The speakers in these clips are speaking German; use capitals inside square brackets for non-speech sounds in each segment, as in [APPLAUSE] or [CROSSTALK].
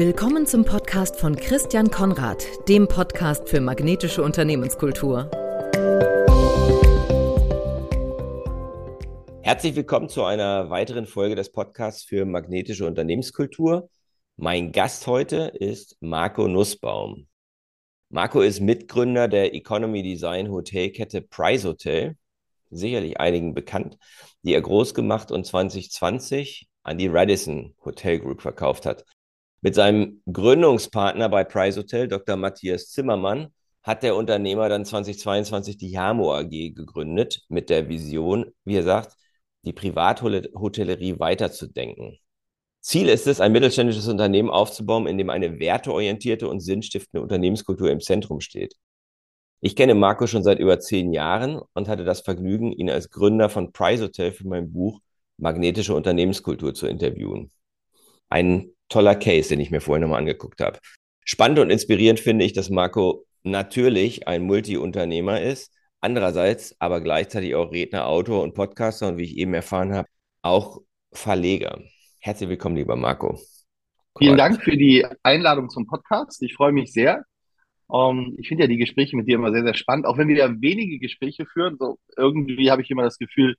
Willkommen zum Podcast von Christian Konrad, dem Podcast für magnetische Unternehmenskultur. Herzlich willkommen zu einer weiteren Folge des Podcasts für magnetische Unternehmenskultur. Mein Gast heute ist Marco Nussbaum. Marco ist Mitgründer der Economy Design Hotelkette Price Hotel, sicherlich einigen bekannt, die er groß gemacht und 2020 an die Radisson Hotel Group verkauft hat. Mit seinem Gründungspartner bei Price Hotel, Dr. Matthias Zimmermann, hat der Unternehmer dann 2022 die Yamo AG gegründet mit der Vision, wie er sagt, die Privathotellerie weiterzudenken. Ziel ist es, ein mittelständisches Unternehmen aufzubauen, in dem eine werteorientierte und sinnstiftende Unternehmenskultur im Zentrum steht. Ich kenne Marco schon seit über zehn Jahren und hatte das Vergnügen, ihn als Gründer von Price Hotel für mein Buch Magnetische Unternehmenskultur zu interviewen. Ein toller Case, den ich mir vorher nochmal angeguckt habe. Spannend und inspirierend finde ich, dass Marco natürlich ein Multi-Unternehmer ist, andererseits aber gleichzeitig auch Redner, Autor und Podcaster und wie ich eben erfahren habe, auch Verleger. Herzlich willkommen, lieber Marco. Vielen Dank für die Einladung zum Podcast. Ich freue mich sehr. Um, ähm, ich finde ja die Gespräche mit dir immer sehr, sehr spannend, auch wenn wir ja wenige Gespräche führen. So irgendwie habe ich immer das Gefühl,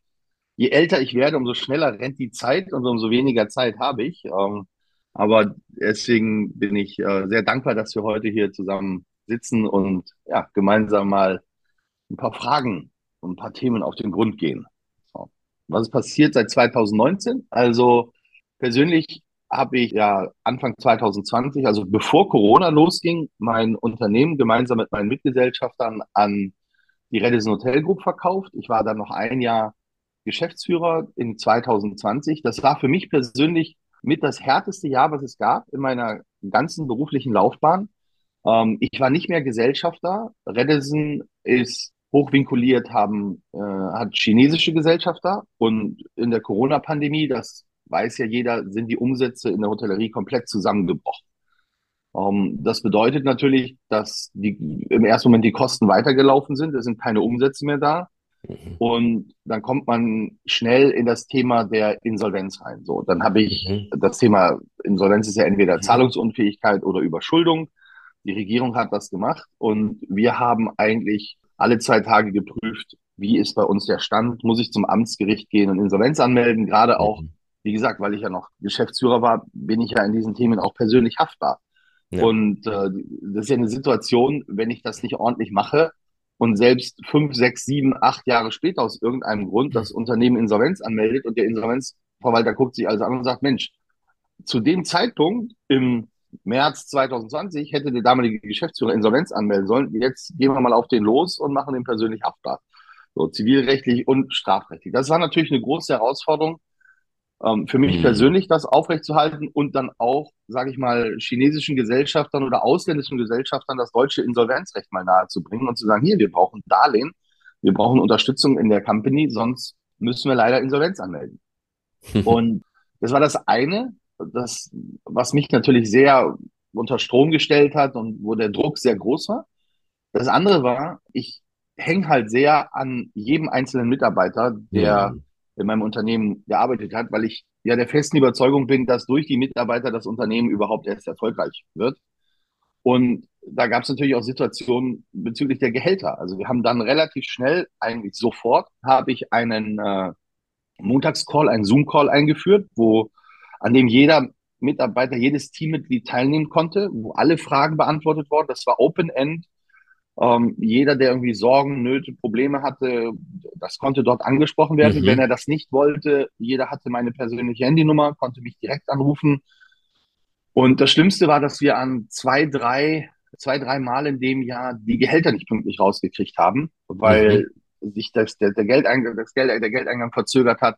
je älter ich werde, umso schneller rennt die Zeit und umso weniger Zeit habe ich. Um, ähm, aber deswegen bin ich äh, sehr dankbar, dass wir heute hier zusammen sitzen und ja, gemeinsam mal ein paar Fragen und ein paar Themen auf den Grund gehen. Was ist passiert seit 2019? Also persönlich habe ich ja Anfang 2020, also bevor Corona losging, mein Unternehmen gemeinsam mit meinen Mitgesellschaftern an die Redison Hotel Group verkauft. Ich war dann noch ein Jahr Geschäftsführer in 2020. Das war für mich persönlich mit das härteste Jahr, was es gab in meiner ganzen beruflichen Laufbahn. Ähm, ich war nicht mehr Gesellschafter. Redison ist hochvinkuliert, haben, äh, hat chinesische Gesellschafter und in der Corona-Pandemie, das weiß ja jeder, sind die Umsätze in der Hotellerie komplett zusammengebrochen. Ähm, das bedeutet natürlich, dass die, im ersten Moment die Kosten weitergelaufen sind, es sind keine Umsätze mehr da. Mhm. Und dann kommt man schnell in das Thema der Insolvenz rein. So, dann habe ich mhm. das Thema Insolvenz ist ja entweder mhm. Zahlungsunfähigkeit oder Überschuldung. Die Regierung hat das gemacht und wir haben eigentlich alle zwei Tage geprüft, wie ist bei uns der Stand? Muss ich zum Amtsgericht gehen und Insolvenz anmelden? Gerade auch, mhm. wie gesagt, weil ich ja noch Geschäftsführer war, bin ich ja in diesen Themen auch persönlich haftbar. Ja. Und äh, das ist ja eine Situation, wenn ich das nicht ordentlich mache, und selbst fünf, sechs, sieben, acht Jahre später aus irgendeinem Grund das Unternehmen Insolvenz anmeldet und der Insolvenzverwalter guckt sich also an und sagt, Mensch, zu dem Zeitpunkt im März 2020 hätte der damalige Geschäftsführer Insolvenz anmelden sollen. Jetzt gehen wir mal auf den los und machen den persönlich haftbar. So zivilrechtlich und strafrechtlich. Das war natürlich eine große Herausforderung, ähm, für mich mhm. persönlich das aufrechtzuerhalten und dann auch, sage ich mal, chinesischen Gesellschaftern oder ausländischen Gesellschaftern das deutsche Insolvenzrecht mal nahezubringen und zu sagen, hier, wir brauchen Darlehen, wir brauchen Unterstützung in der Company, sonst müssen wir leider Insolvenz anmelden. [LAUGHS] und das war das eine, das, was mich natürlich sehr unter Strom gestellt hat und wo der Druck sehr groß war. Das andere war, ich hänge halt sehr an jedem einzelnen Mitarbeiter, der mhm in meinem Unternehmen gearbeitet hat, weil ich ja der festen Überzeugung bin, dass durch die Mitarbeiter das Unternehmen überhaupt erst erfolgreich wird. Und da gab es natürlich auch Situationen bezüglich der Gehälter. Also wir haben dann relativ schnell, eigentlich sofort, habe ich einen äh, Montagscall, einen Zoom-Call eingeführt, wo an dem jeder Mitarbeiter, jedes Teammitglied teilnehmen konnte, wo alle Fragen beantwortet wurden. Das war Open-End. Ähm, jeder, der irgendwie Sorgen, Nöte, Probleme hatte, das konnte dort angesprochen werden. Mhm. Wenn er das nicht wollte, jeder hatte meine persönliche Handynummer, konnte mich direkt anrufen. Und das Schlimmste war, dass wir an zwei, drei, zwei, drei Mal in dem Jahr die Gehälter nicht pünktlich rausgekriegt haben, weil mhm. sich das, der, der, Geldeingang, das Geld, der Geldeingang verzögert hat.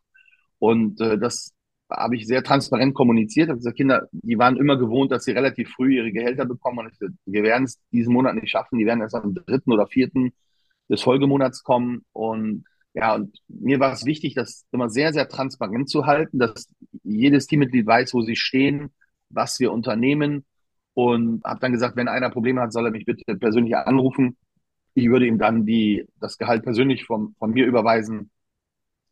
Und äh, das habe ich sehr transparent kommuniziert. Ich gesagt, Kinder, die waren immer gewohnt, dass sie relativ früh ihre Gehälter bekommen. Und ich, wir werden es diesen Monat nicht schaffen. Die werden erst am dritten oder vierten des Folgemonats kommen. Und ja, und mir war es wichtig, das immer sehr, sehr transparent zu halten, dass jedes Teammitglied weiß, wo sie stehen, was wir unternehmen. Und habe dann gesagt, wenn einer Probleme hat, soll er mich bitte persönlich anrufen. Ich würde ihm dann die, das Gehalt persönlich von, von mir überweisen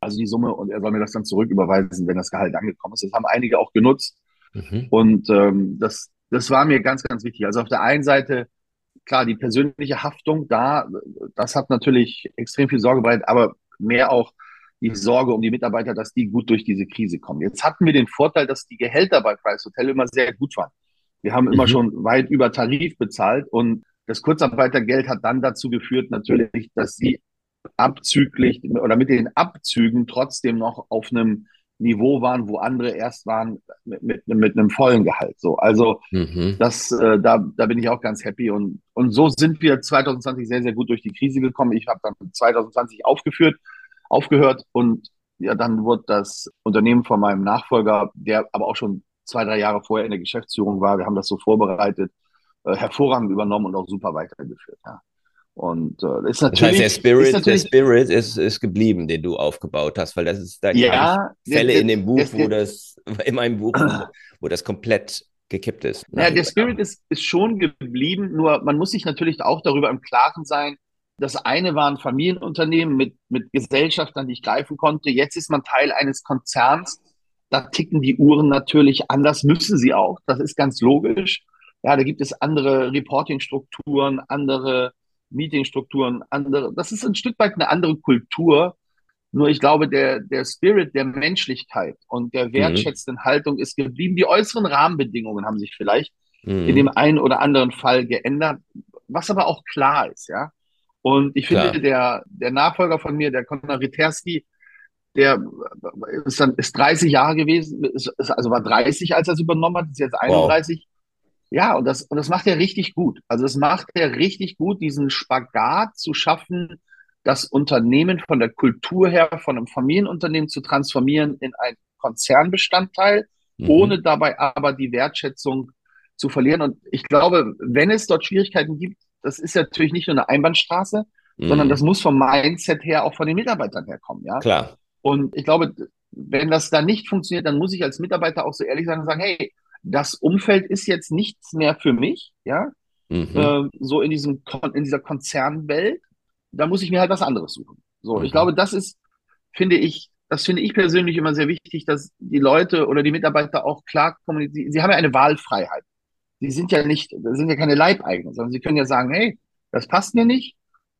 also die Summe, und er soll mir das dann zurücküberweisen, wenn das Gehalt angekommen ist. Das haben einige auch genutzt. Mhm. Und ähm, das das war mir ganz, ganz wichtig. Also auf der einen Seite, klar, die persönliche Haftung da, das hat natürlich extrem viel Sorge bereitet, aber mehr auch die Sorge um die Mitarbeiter, dass die gut durch diese Krise kommen. Jetzt hatten wir den Vorteil, dass die Gehälter bei Price Hotel immer sehr gut waren. Wir haben immer mhm. schon weit über Tarif bezahlt und das Kurzarbeitergeld hat dann dazu geführt, natürlich, dass sie abzüglich oder mit den Abzügen trotzdem noch auf einem Niveau waren, wo andere erst waren mit, mit, mit einem vollen Gehalt. So, also mhm. das, äh, da, da bin ich auch ganz happy und und so sind wir 2020 sehr sehr gut durch die Krise gekommen. Ich habe dann 2020 aufgeführt, aufgehört und ja, dann wurde das Unternehmen von meinem Nachfolger, der aber auch schon zwei drei Jahre vorher in der Geschäftsführung war, wir haben das so vorbereitet, äh, hervorragend übernommen und auch super weitergeführt. Ja. Und äh, ist natürlich. Das heißt, der Spirit, ist der Spirit ist, ist geblieben, den du aufgebaut hast, weil das ist da ja, Fälle in dem Buch, der, wo das, [LAUGHS] in meinem Buch, wo das komplett gekippt ist. Ja, der Spirit ist, ist schon geblieben, nur man muss sich natürlich auch darüber im Klaren sein. Das eine war ein Familienunternehmen mit, mit Gesellschaftern, die ich greifen konnte. Jetzt ist man Teil eines Konzerns. Da ticken die Uhren natürlich anders, müssen sie auch. Das ist ganz logisch. Ja, da gibt es andere Reportingstrukturen, andere Meetingstrukturen, andere. Das ist ein Stück weit eine andere Kultur. Nur ich glaube, der, der Spirit der Menschlichkeit und der mhm. wertschätzenden mhm. Haltung ist geblieben. Die äußeren Rahmenbedingungen haben sich vielleicht mhm. in dem einen oder anderen Fall geändert, was aber auch klar ist, ja. Und ich finde, der, der Nachfolger von mir, der Konrad Riterski, der ist dann ist 30 Jahre gewesen, ist, also war 30, als er es übernommen hat, ist jetzt 31. Wow. Ja, und das, und das macht er richtig gut. Also das macht er richtig gut, diesen Spagat zu schaffen, das Unternehmen von der Kultur her, von einem Familienunternehmen zu transformieren in ein Konzernbestandteil, mhm. ohne dabei aber die Wertschätzung zu verlieren. Und ich glaube, wenn es dort Schwierigkeiten gibt, das ist ja natürlich nicht nur eine Einbahnstraße, mhm. sondern das muss vom Mindset her auch von den Mitarbeitern herkommen. Ja? Klar. Und ich glaube, wenn das da nicht funktioniert, dann muss ich als Mitarbeiter auch so ehrlich sein und sagen, hey, das Umfeld ist jetzt nichts mehr für mich, ja, mhm. äh, so in diesem in dieser Konzernwelt, da muss ich mir halt was anderes suchen. So, mhm. ich glaube, das ist, finde ich, das finde ich persönlich immer sehr wichtig, dass die Leute oder die Mitarbeiter auch klar kommunizieren. Sie haben ja eine Wahlfreiheit. Sie sind ja nicht, sind ja keine Leibeigenen, sondern sie können ja sagen, hey, das passt mir nicht,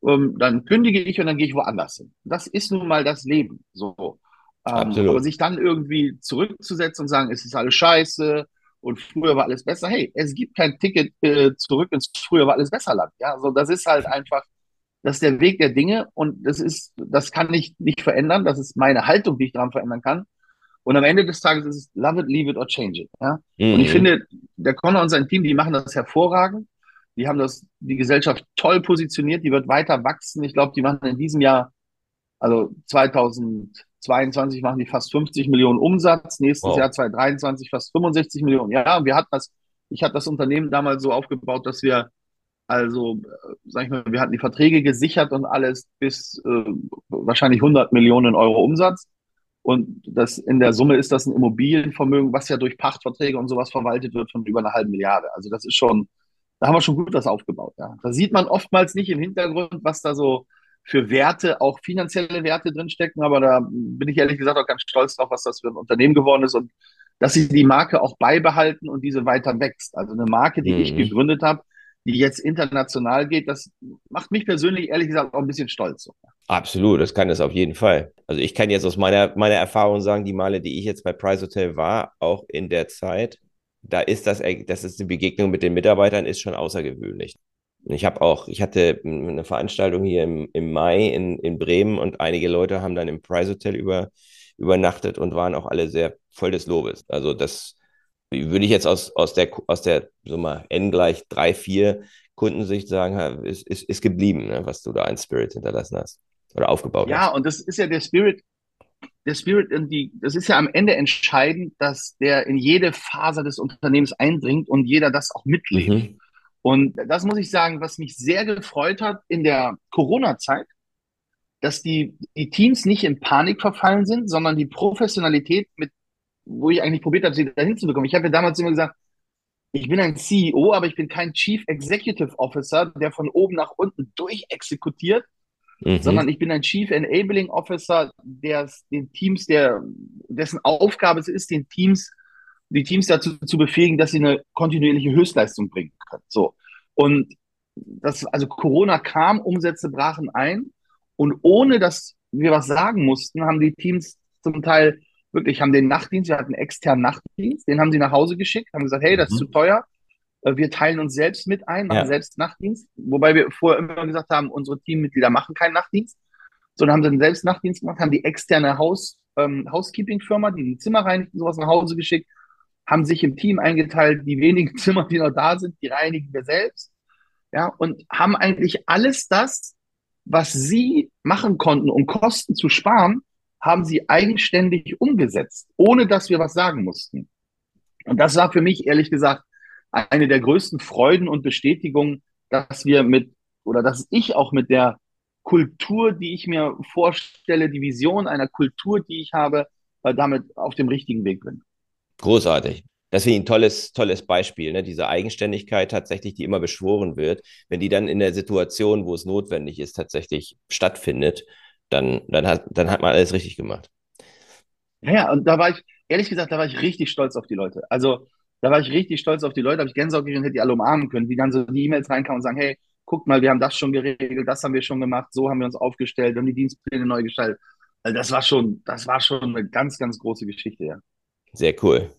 ähm, dann kündige ich und dann gehe ich woanders hin. Das ist nun mal das Leben. So. Ähm, aber sich dann irgendwie zurückzusetzen und sagen, es ist alles scheiße, und früher war alles besser. Hey, es gibt kein Ticket äh, zurück ins früher war alles besser Land. Ja, so das ist halt einfach, das ist der Weg der Dinge und das ist, das kann ich nicht verändern. Das ist meine Haltung, die ich daran verändern kann. Und am Ende des Tages ist es love it, leave it or change it. Ja? Mhm. Und ich mhm. finde, der Connor und sein Team, die machen das hervorragend. Die haben das, die Gesellschaft toll positioniert. Die wird weiter wachsen. Ich glaube, die machen in diesem Jahr, also 2000, 22 machen die fast 50 Millionen Umsatz, nächstes wow. Jahr 2023 fast 65 Millionen. Ja, wir hatten das, ich hatte das Unternehmen damals so aufgebaut, dass wir also, sag ich mal, wir hatten die Verträge gesichert und alles bis äh, wahrscheinlich 100 Millionen Euro Umsatz. Und das in der Summe ist das ein Immobilienvermögen, was ja durch Pachtverträge und sowas verwaltet wird von über einer halben Milliarde. Also das ist schon, da haben wir schon gut was aufgebaut. Ja. Da sieht man oftmals nicht im Hintergrund, was da so für Werte, auch finanzielle Werte drinstecken. Aber da bin ich ehrlich gesagt auch ganz stolz drauf, was das für ein Unternehmen geworden ist und dass sie die Marke auch beibehalten und diese weiter wächst. Also eine Marke, die mhm. ich gegründet habe, die jetzt international geht, das macht mich persönlich ehrlich gesagt auch ein bisschen stolz. Absolut, das kann es auf jeden Fall. Also ich kann jetzt aus meiner, meiner Erfahrung sagen, die Male, die ich jetzt bei Price Hotel war, auch in der Zeit, da ist das, das ist die Begegnung mit den Mitarbeitern ist schon außergewöhnlich. Ich habe auch, ich hatte eine Veranstaltung hier im, im Mai in, in Bremen und einige Leute haben dann im Price Hotel über, übernachtet und waren auch alle sehr voll des Lobes. Also das würde ich jetzt aus, aus der, aus der, so mal, N gleich drei, vier Kundensicht sagen, ist, ist, ist geblieben, ne, was du da an Spirit hinterlassen hast oder aufgebaut ja, hast. Ja, und das ist ja der Spirit, der Spirit in die, das ist ja am Ende entscheidend, dass der in jede Phase des Unternehmens eindringt und jeder das auch mitlebt. Mhm. Und das muss ich sagen, was mich sehr gefreut hat in der Corona-Zeit, dass die, die Teams nicht in Panik verfallen sind, sondern die Professionalität, mit, wo ich eigentlich probiert habe, sie dahin zu bekommen. Ich habe ja damals immer gesagt, ich bin ein CEO, aber ich bin kein Chief Executive Officer, der von oben nach unten durchexekutiert, mhm. sondern ich bin ein Chief Enabling Officer, der den Teams, der, dessen Aufgabe es ist, den Teams die Teams dazu zu befähigen, dass sie eine kontinuierliche Höchstleistung bringen können. So. Und das, also Corona kam, Umsätze brachen ein und ohne dass wir was sagen mussten, haben die Teams zum Teil wirklich, haben den Nachtdienst, wir hatten einen externen Nachtdienst, den haben sie nach Hause geschickt, haben gesagt, hey, das ist mhm. zu teuer, äh, wir teilen uns selbst mit ein, machen ja. selbst Nachtdienst, wobei wir vorher immer gesagt haben, unsere Teammitglieder machen keinen Nachtdienst, sondern haben dann selbst Nachtdienst gemacht, haben die externe Haus, ähm, Housekeeping-Firma, die die Zimmer reinigen, sowas nach Hause geschickt, haben sich im Team eingeteilt, die wenigen [LAUGHS] Zimmer, die noch da sind, die reinigen wir selbst, ja, und haben eigentlich alles das, was sie machen konnten, um Kosten zu sparen, haben sie eigenständig umgesetzt, ohne dass wir was sagen mussten. Und das war für mich ehrlich gesagt eine der größten Freuden und Bestätigungen, dass wir mit oder dass ich auch mit der Kultur, die ich mir vorstelle, die Vision einer Kultur, die ich habe, damit auf dem richtigen Weg bin. Großartig. Ich ein tolles, tolles Beispiel, ne? diese Eigenständigkeit tatsächlich, die immer beschworen wird. Wenn die dann in der Situation, wo es notwendig ist, tatsächlich stattfindet, dann, dann, hat, dann hat man alles richtig gemacht. Ja, und da war ich, ehrlich gesagt, da war ich richtig stolz auf die Leute. Also da war ich richtig stolz auf die Leute, habe ich Gänsehaut gekriegt hätte die alle umarmen können, die dann so die E-Mails reinkamen und sagen, hey, guck mal, wir haben das schon geregelt, das haben wir schon gemacht, so haben wir uns aufgestellt, wir haben die Dienstpläne neu gestaltet. Also das war schon, das war schon eine ganz, ganz große Geschichte, ja. Sehr cool.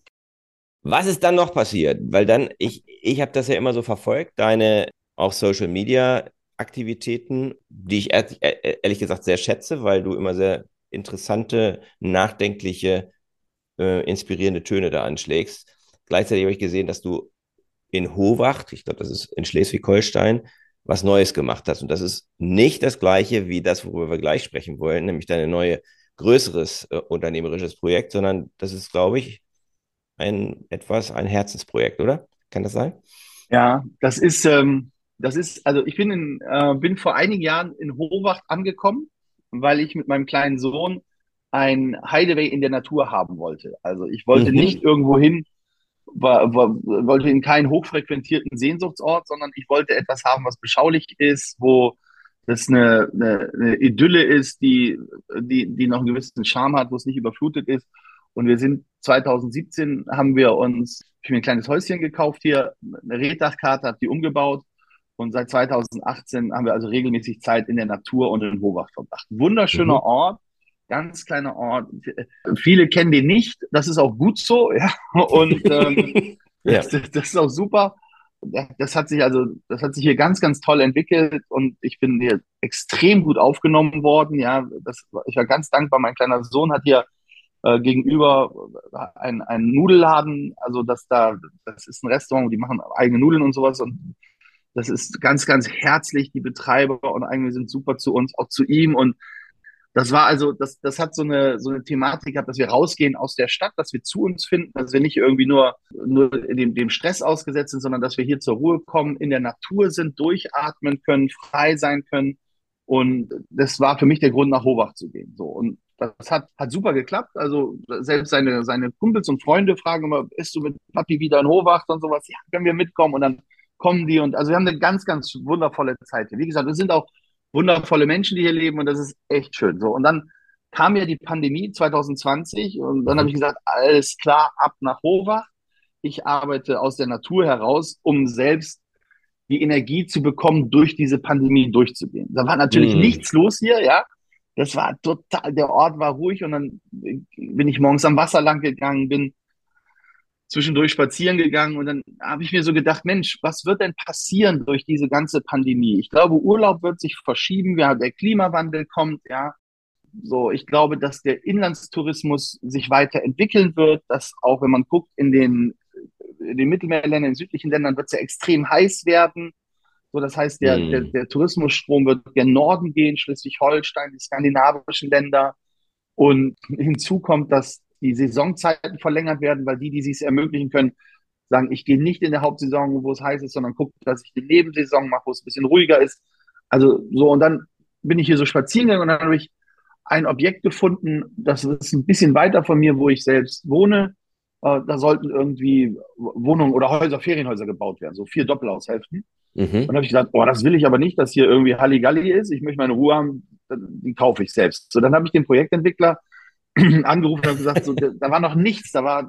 Was ist dann noch passiert? Weil dann, ich, ich habe das ja immer so verfolgt, deine auch Social Media Aktivitäten, die ich ehrlich gesagt sehr schätze, weil du immer sehr interessante, nachdenkliche, äh, inspirierende Töne da anschlägst. Gleichzeitig habe ich gesehen, dass du in Howacht, ich glaube, das ist in Schleswig-Holstein, was Neues gemacht hast. Und das ist nicht das gleiche wie das, worüber wir gleich sprechen wollen, nämlich deine neue größeres äh, unternehmerisches Projekt, sondern das ist, glaube ich, ein etwas ein Herzensprojekt, oder? Kann das sein? Ja, das ist, ähm, das ist, also ich bin, in, äh, bin vor einigen Jahren in Howacht angekommen, weil ich mit meinem kleinen Sohn ein Hideaway in der Natur haben wollte. Also ich wollte mhm. nicht irgendwo hin, wollte in keinen hochfrequentierten Sehnsuchtsort, sondern ich wollte etwas haben, was beschaulich ist, wo das eine, eine, eine Idylle ist, die, die, die noch einen gewissen Charme hat, wo es nicht überflutet ist. Und wir sind 2017 haben wir uns für ein kleines Häuschen gekauft hier, eine Reddachkarte, hat die umgebaut. Und seit 2018 haben wir also regelmäßig Zeit in der Natur und in Hobach verbracht. Wunderschöner mhm. Ort, ganz kleiner Ort. Viele kennen den nicht, das ist auch gut so, ja. [LAUGHS] Und ähm, ja. Das, das, ist auch super. Das hat sich also, das hat sich hier ganz, ganz toll entwickelt und ich bin hier extrem gut aufgenommen worden. Ja, das, ich war ganz dankbar. Mein kleiner Sohn hat hier äh, gegenüber ein, ein Nudelladen, also das da, das ist ein Restaurant, die machen eigene Nudeln und sowas und das ist ganz, ganz herzlich, die Betreiber und eigentlich sind super zu uns, auch zu ihm und das war also, das, das hat so eine, so eine Thematik gehabt, dass wir rausgehen aus der Stadt, dass wir zu uns finden, dass wir nicht irgendwie nur, nur dem, dem Stress ausgesetzt sind, sondern dass wir hier zur Ruhe kommen, in der Natur sind, durchatmen können, frei sein können. Und das war für mich der Grund, nach Hobach zu gehen. So. Und das hat, hat super geklappt. Also selbst seine, seine Kumpels und Freunde fragen immer, bist du mit Papi wieder in Hobach und sowas? Ja, können wir mitkommen? Und dann kommen die und also wir haben eine ganz, ganz wundervolle Zeit hier. Wie gesagt, wir sind auch wundervolle Menschen, die hier leben und das ist echt schön. So und dann kam ja die Pandemie 2020 und dann habe ich gesagt, alles klar, ab nach Hobach. Ich arbeite aus der Natur heraus, um selbst die Energie zu bekommen, durch diese Pandemie durchzugehen. Da war natürlich mm. nichts los hier, ja. Das war total, der Ort war ruhig und dann bin ich morgens am Wasser lang gegangen, bin zwischendurch spazieren gegangen und dann habe ich mir so gedacht, Mensch, was wird denn passieren durch diese ganze Pandemie? Ich glaube, Urlaub wird sich verschieben, ja, der Klimawandel kommt, ja. So, ich glaube, dass der Inlandstourismus sich weiterentwickeln wird, dass auch wenn man guckt in den, in den Mittelmeerländern, in den südlichen Ländern wird es ja extrem heiß werden. So, das heißt, der, mm. der, der Tourismusstrom wird gen Norden gehen, Schleswig-Holstein, die skandinavischen Länder. Und hinzu kommt, dass die Saisonzeiten verlängert werden, weil die, die sich ermöglichen können, sagen, ich gehe nicht in der Hauptsaison, wo es heiß ist, sondern gucke, dass ich die Nebensaison mache, wo es ein bisschen ruhiger ist. Also so, und dann bin ich hier so spazieren gegangen und dann habe ich ein Objekt gefunden, das ist ein bisschen weiter von mir, wo ich selbst wohne. Äh, da sollten irgendwie Wohnungen oder Häuser, Ferienhäuser gebaut werden, so vier Doppelhaushälften. Mhm. Und dann habe ich gesagt, oh, das will ich aber nicht, dass hier irgendwie Halligalli ist. Ich möchte meine Ruhe haben, die kaufe ich selbst. So, dann habe ich den Projektentwickler [CLEARS THROAT] angerufen und gesagt, so, da war noch nichts, da war,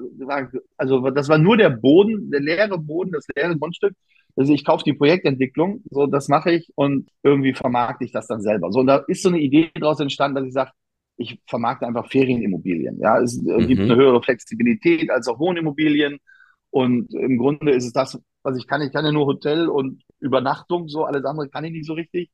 also das war nur der Boden, der leere Boden, das leere Grundstück. Also ich kaufe die Projektentwicklung, so das mache ich und irgendwie vermarkte ich das dann selber. So und da ist so eine Idee daraus entstanden, dass ich sage, ich vermarkte einfach Ferienimmobilien. Ja, es mhm. gibt eine höhere Flexibilität als auch Wohnimmobilien und im Grunde ist es das, was ich kann. Ich kann ja nur Hotel und Übernachtung, so alles andere kann ich nicht so richtig.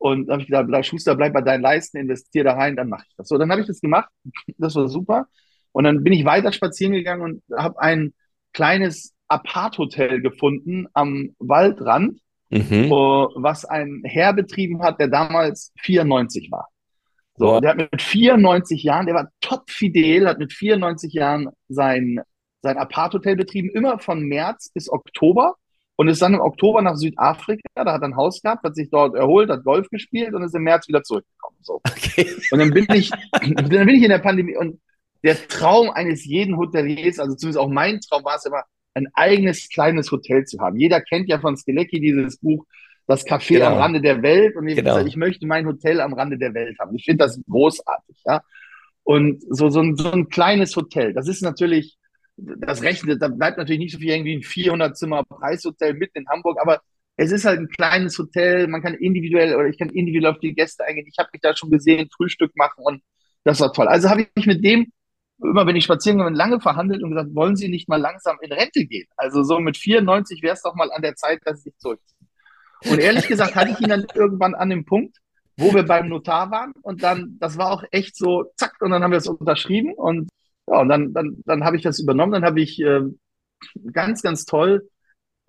Und da habe ich gesagt, Schuster, bleib bei deinen Leisten, investier da rein, dann mache ich das. So, dann habe ich das gemacht. Das war super. Und dann bin ich weiter spazieren gegangen und habe ein kleines Apart-Hotel gefunden am Waldrand, mhm. wo, was ein Herr betrieben hat, der damals 94 war. So, wow. der hat mit 94 Jahren, der war top fidel, hat mit 94 Jahren sein, sein Apart-Hotel betrieben, immer von März bis Oktober und ist dann im Oktober nach Südafrika, da hat er ein Haus gehabt, hat sich dort erholt, hat Golf gespielt und ist im März wieder zurückgekommen. So. Okay. Und dann bin ich, [LAUGHS] dann bin ich in der Pandemie und der Traum eines jeden Hoteliers, also zumindest auch mein Traum war es immer, ein eigenes kleines Hotel zu haben. Jeder kennt ja von Skelecki dieses Buch, das Café genau. am Rande der Welt. Und ich, genau. gesagt, ich möchte mein Hotel am Rande der Welt haben. Ich finde das großartig, ja. Und so, so, ein, so ein kleines Hotel, das ist natürlich das rechnet, da bleibt natürlich nicht so viel irgendwie ein 400 Zimmer Preishotel mitten in Hamburg, aber es ist halt ein kleines Hotel, man kann individuell oder ich kann individuell auf die Gäste eingehen. Ich habe mich da schon gesehen, Frühstück machen und das war toll. Also habe ich mich mit dem immer, wenn ich spazieren gehe, lange verhandelt und gesagt, wollen Sie nicht mal langsam in Rente gehen? Also so mit 94 wäre es doch mal an der Zeit, dass Sie sich zurückziehen. Und ehrlich gesagt hatte ich ihn dann irgendwann an dem Punkt, wo wir beim Notar waren und dann, das war auch echt so, zack, und dann haben wir es unterschrieben und ja, und dann, dann, dann habe ich das übernommen, dann habe ich äh, ganz, ganz toll,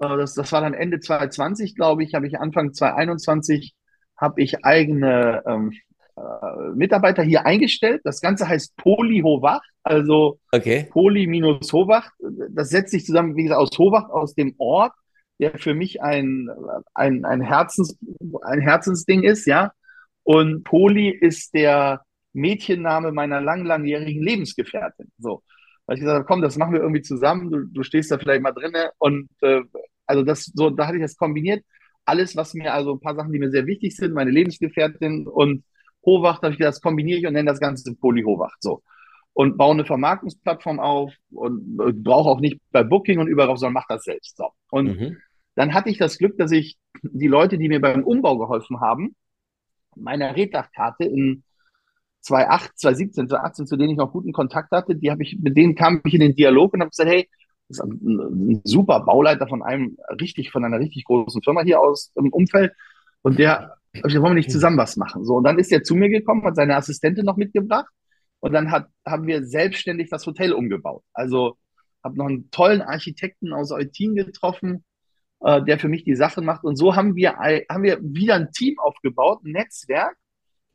äh, das, das war dann Ende 2020, glaube ich, habe ich Anfang 2021, habe ich eigene ähm, äh, Mitarbeiter hier eingestellt. Das Ganze heißt Poli Hovach, also okay. Poli minus Hovach. Das setzt sich zusammen, wie gesagt, aus Hovach, aus dem Ort, der für mich ein, ein, ein, Herzens, ein Herzensding ist, ja. Und Poli ist der, Mädchenname meiner lang, langjährigen Lebensgefährtin. So. Weil ich gesagt habe, komm, das machen wir irgendwie zusammen, du, du stehst da vielleicht mal drinne und äh, also das so, da hatte ich das kombiniert. Alles, was mir, also ein paar Sachen, die mir sehr wichtig sind, meine Lebensgefährtin und Howacht, habe ich gesagt, das kombiniere ich und nenne das Ganze Poly Howacht. So. Und baue eine Vermarktungsplattform auf und äh, brauche auch nicht bei Booking und überall, sondern mache das selbst. So. Und mhm. dann hatte ich das Glück, dass ich die Leute, die mir beim Umbau geholfen haben, meiner Reddachkarte in 2008, 2017, 2018, zu denen ich noch guten Kontakt hatte, die habe ich, mit denen kam ich in den Dialog und habe gesagt, hey, das ist ein, super Bauleiter von einem richtig, von einer richtig großen Firma hier aus im Umfeld. Und der, ich wollen wir nicht zusammen was machen? So, und dann ist er zu mir gekommen, hat seine Assistentin noch mitgebracht. Und dann hat, haben wir selbstständig das Hotel umgebaut. Also habe noch einen tollen Architekten aus Eutin getroffen, äh, der für mich die Sachen macht. Und so haben wir, haben wir wieder ein Team aufgebaut, ein Netzwerk,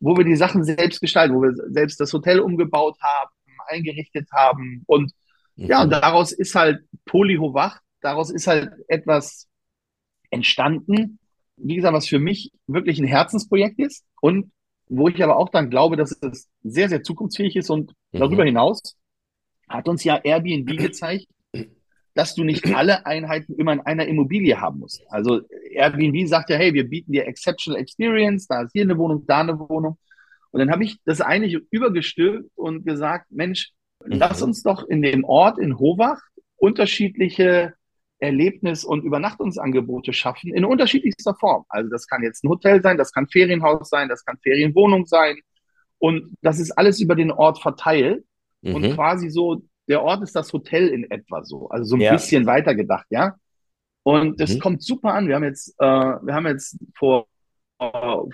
wo wir die Sachen selbst gestalten, wo wir selbst das Hotel umgebaut haben, eingerichtet haben. Und mhm. ja, und daraus ist halt Polyhovach, daraus ist halt etwas entstanden, wie gesagt, was für mich wirklich ein Herzensprojekt ist und wo ich aber auch dann glaube, dass es sehr, sehr zukunftsfähig ist und mhm. darüber hinaus hat uns ja Airbnb gezeigt, dass du nicht alle Einheiten immer in einer Immobilie haben musst. Also Airbnb sagt ja, hey, wir bieten dir Exceptional Experience, da ist hier eine Wohnung, da eine Wohnung. Und dann habe ich das eigentlich übergestülpt und gesagt, Mensch, mhm. lass uns doch in dem Ort in Hovach unterschiedliche Erlebnis- und Übernachtungsangebote schaffen in unterschiedlichster Form. Also das kann jetzt ein Hotel sein, das kann Ferienhaus sein, das kann Ferienwohnung sein. Und das ist alles über den Ort verteilt mhm. und quasi so der Ort ist das Hotel in etwa so, also so ein ja. bisschen weiter gedacht, ja. Und das mhm. kommt super an. Wir haben jetzt, äh, wir haben jetzt vor,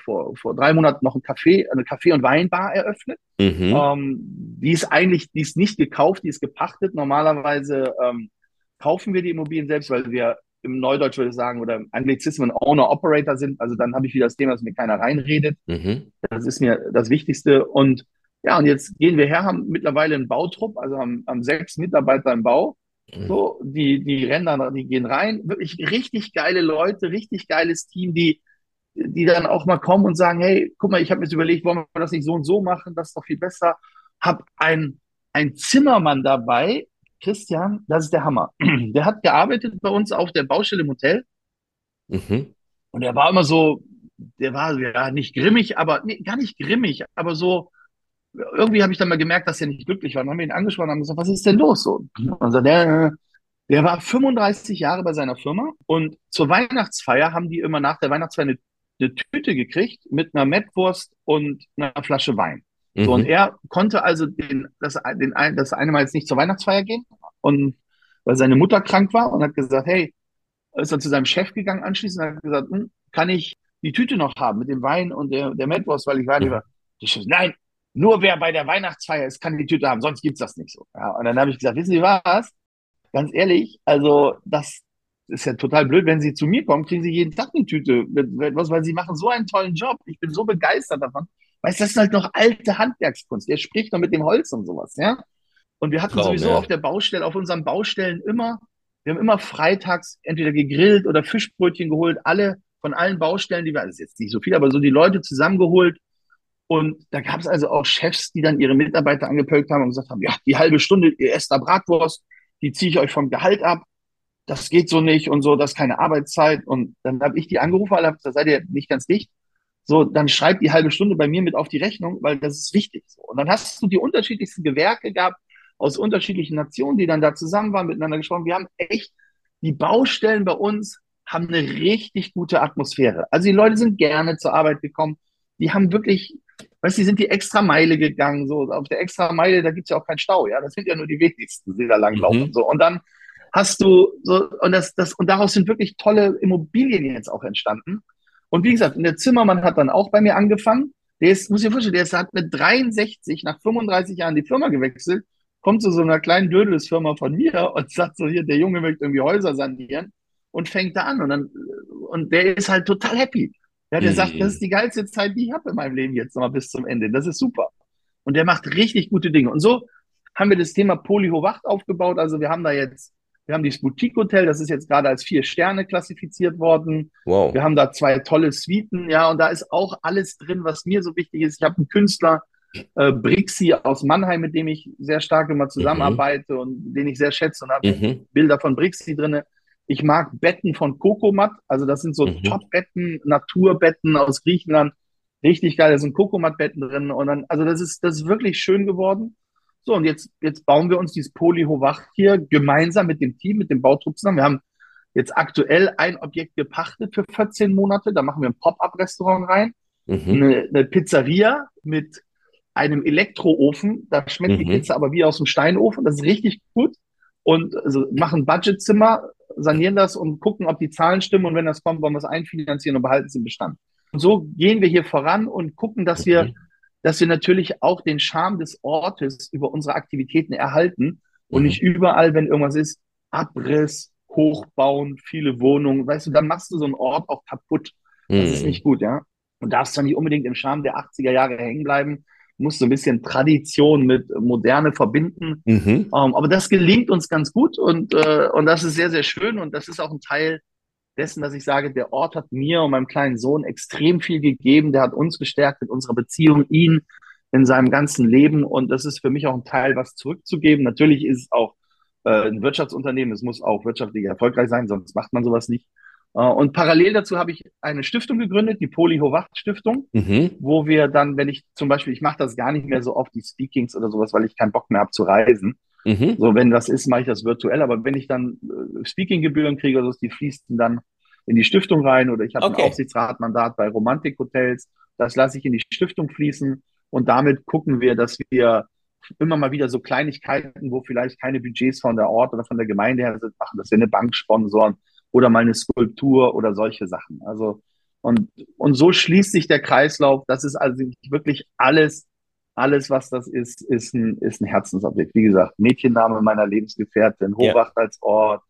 vor, vor drei Monaten noch ein Café, eine Kaffee- und Weinbar eröffnet. Mhm. Ähm, die ist eigentlich, die ist nicht gekauft, die ist gepachtet. Normalerweise ähm, kaufen wir die Immobilien selbst, weil wir im Neudeutsch würde ich sagen, oder im Anglizismen Owner-Operator sind. Also dann habe ich wieder das Thema, dass mir keiner reinredet. Mhm. Das ist mir das Wichtigste. Und ja, und jetzt gehen wir her, haben mittlerweile einen Bautrupp, also haben, haben sechs Mitarbeiter im Bau. Mhm. So, die, die rennen dann, die gehen rein. Wirklich richtig geile Leute, richtig geiles Team, die, die dann auch mal kommen und sagen, hey, guck mal, ich habe mir jetzt überlegt, wollen wir das nicht so und so machen, das ist doch viel besser. Hab ein, ein Zimmermann dabei, Christian, das ist der Hammer. [CLEARS THROAT] Der hat gearbeitet bei uns auf der Baustelle im Hotel. Mhm. Und er war immer so, der war ja nicht grimmig, aber nee, gar nicht grimmig, aber so, irgendwie habe ich dann mal gemerkt, dass er nicht glücklich war. Dann haben wir ihn angesprochen und haben gesagt, was ist denn los so? Und so, der, der war 35 Jahre bei seiner Firma und zur Weihnachtsfeier haben die immer nach der Weihnachtsfeier eine, eine Tüte gekriegt mit einer Mettwurst und einer Flasche Wein. Mhm. So, und er konnte also den, das, den, das eine Mal jetzt nicht zur Weihnachtsfeier gehen und weil seine Mutter krank war und hat gesagt, hey, ist dann zu seinem Chef gegangen anschließend und hat gesagt, hm, kann ich die Tüte noch haben mit dem Wein und der, der Mettwurst, weil ich war lieber. Mhm. Nein, nur wer bei der Weihnachtsfeier ist, kann die Tüte haben, sonst gibt's das nicht so. Ja, und dann habe ich gesagt, wissen Sie was? Ganz ehrlich, also das ist ja total blöd, wenn Sie zu mir kommen, kriegen Sie jeden Tag eine Tüte was, weil Sie machen so einen tollen Job. Ich bin so begeistert davon. Weißt du, das ist halt noch alte Handwerkskunst. Der spricht noch mit dem Holz und sowas, ja. Und wir hatten Traum, sowieso ja. auf der Baustelle, auf unseren Baustellen immer, wir haben immer freitags entweder gegrillt oder Fischbrötchen geholt, alle von allen Baustellen, die wir, das ist jetzt nicht so viel, aber so die Leute zusammengeholt und da gab es also auch Chefs, die dann ihre Mitarbeiter angepölt haben und gesagt haben, ja, die halbe Stunde, ihr esst da Bratwurst, die ziehe ich euch vom Gehalt ab. Das geht so nicht und so, das ist keine Arbeitszeit. Und dann habe ich die angerufen, weil da seid ihr nicht ganz dicht. So, dann schreibt die halbe Stunde bei mir mit auf die Rechnung, weil das ist wichtig. So. Und dann hast du die unterschiedlichsten Gewerke gehabt aus unterschiedlichen Nationen, die dann da zusammen waren, miteinander gesprochen. Wir haben echt, die Baustellen bei uns haben eine richtig gute Atmosphäre. Also die Leute sind gerne zur Arbeit gekommen. Die haben wirklich weißt du, die sind die extra Meile gegangen, so auf der extra Meile, da gibt's ja auch keinen Stau, ja, das sind ja nur die wenigsten, die da langlaufen, mhm. so und dann hast du so und das das und daraus sind wirklich tolle Immobilien jetzt auch entstanden. Und wie gesagt, der Zimmermann hat dann auch bei mir angefangen. Der ist, muss ich dir vorstellen, der ist, hat mit 63 nach 35 Jahren die Firma gewechselt, kommt zu so einer kleinen Dödelsfirma von mir und sagt so hier, der Junge möchte irgendwie Häuser sanieren und fängt da an und dann und der ist halt total happy. Ja, der mhm. sagt, das ist die geilste Zeit, die ich habe in meinem Leben jetzt nochmal bis zum Ende. Das ist super. Und der macht richtig gute Dinge. Und so haben wir das Thema Polyhowacht aufgebaut. Also wir haben da jetzt, wir haben dieses Boutique Hotel, das ist jetzt gerade als vier Sterne klassifiziert worden. Wow. Wir haben da zwei tolle Suiten, ja, und da ist auch alles drin, was mir so wichtig ist. Ich habe einen Künstler, äh, Brixi aus Mannheim, mit dem ich sehr stark immer zusammenarbeite mhm. und den ich sehr schätze und habe mhm. Bilder von Brixi drinne. Ich mag Betten von Kokomat, also das sind so mhm. Top-Betten, Naturbetten aus Griechenland. Richtig geil, da sind Kokomat-Betten drin. Und dann, also das ist, das ist wirklich schön geworden. So, und jetzt, jetzt bauen wir uns dieses Polyhovach hier gemeinsam mit dem Team, mit dem Bautrupp zusammen. Wir haben jetzt aktuell ein Objekt gepachtet für 14 Monate. Da machen wir ein Pop-up-Restaurant rein, mhm. eine, eine, Pizzeria mit einem Elektroofen. Da schmeckt mhm. die Pizza aber wie aus dem Steinofen. Das ist richtig gut. Und also machen Budgetzimmer, sanieren das und gucken, ob die Zahlen stimmen und wenn das kommt, wollen wir es einfinanzieren und behalten es im Bestand. Und so gehen wir hier voran und gucken, dass wir, mhm. dass wir natürlich auch den Charme des Ortes über unsere Aktivitäten erhalten und mhm. nicht überall, wenn irgendwas ist, Abriss, Hochbauen, viele Wohnungen, weißt du, dann machst du so einen Ort auch kaputt. Das mhm. ist nicht gut, ja. Und darfst zwar nicht unbedingt im Charme der 80er Jahre hängen bleiben, muss so ein bisschen Tradition mit Moderne verbinden. Mhm. Ähm, aber das gelingt uns ganz gut und, äh, und das ist sehr, sehr schön und das ist auch ein Teil dessen, dass ich sage, der Ort hat mir und meinem kleinen Sohn extrem viel gegeben. Der hat uns gestärkt mit unserer Beziehung, ihn in seinem ganzen Leben und das ist für mich auch ein Teil, was zurückzugeben. Natürlich ist es auch äh, ein Wirtschaftsunternehmen, es muss auch wirtschaftlich erfolgreich sein, sonst macht man sowas nicht. Äh, und parallel dazu habe ich eine Stiftung gegründet, die Poli Hovacht Stiftung, mhm. wo wir dann, wenn ich zum Beispiel, ich mache das gar nicht mehr so oft, die Speakings oder sowas, weil ich keinen Bock mehr habe zu reisen. Mhm. So, wenn das ist, mache ich das virtuell. Aber wenn ich dann äh, Speaking-Gebühren kriege, also die fließen dann in die Stiftung rein oder ich habe okay. ein Aufsichtsratmandat bei Romantik-Hotels, das lasse ich in die Stiftung fließen und damit gucken wir, dass wir immer mal wieder so Kleinigkeiten, wo vielleicht keine Budgets von der Ort oder von der Gemeinde her sind, machen, dass wir eine Bank sponsoren, oder mal eine Skulptur oder solche Sachen. Also und, und so schließt sich der Kreislauf. Das ist also wirklich alles, alles, was das ist, ist ein, ist ein Herzensobjekt. Wie gesagt, Mädchenname meiner Lebensgefährtin, Hochwacht ja. als Ort,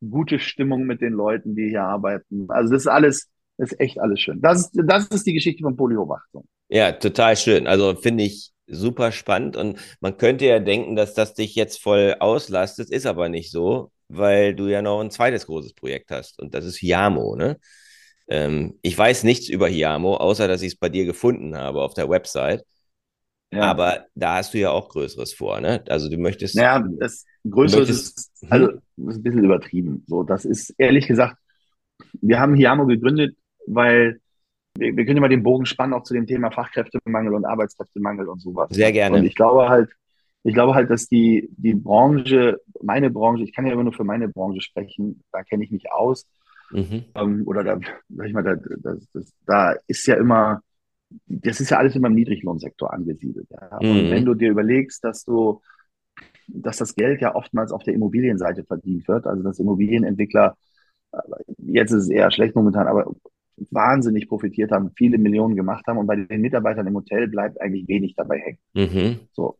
gute Stimmung mit den Leuten, die hier arbeiten. Also das ist alles, das ist echt alles schön. Das ist, das ist die Geschichte von Poliowacht. Ja, total schön. Also finde ich super spannend und man könnte ja denken, dass das dich jetzt voll auslastet, ist aber nicht so, weil du ja noch ein zweites großes Projekt hast und das ist Hiamo, ne? Ähm, ich weiß nichts über Hiamo, außer dass ich es bei dir gefunden habe auf der Website. Ja. Aber da hast du ja auch Größeres vor, ne? Also du möchtest. Naja, das Größeres möchtest, ist, also ist ein bisschen übertrieben. So, das ist ehrlich gesagt, wir haben Hiamo gegründet, weil wir, wir können immer den Bogen spannen auch zu dem Thema Fachkräftemangel und Arbeitskräftemangel und sowas. Sehr gerne. Und ich glaube halt, ich glaube halt, dass die, die Branche, meine Branche, ich kann ja immer nur für meine Branche sprechen, da kenne ich mich aus. Mhm. Ähm, oder da, sag ich mal, da, das, das, da ist ja immer, das ist ja alles immer im Niedriglohnsektor angesiedelt. Ja? Mhm. Und wenn du dir überlegst, dass du, dass das Geld ja oftmals auf der Immobilienseite verdient wird, also dass Immobilienentwickler, äh, jetzt ist es eher schlecht momentan, aber wahnsinnig profitiert haben, viele Millionen gemacht haben und bei den Mitarbeitern im Hotel bleibt eigentlich wenig dabei hängen. Mhm. So.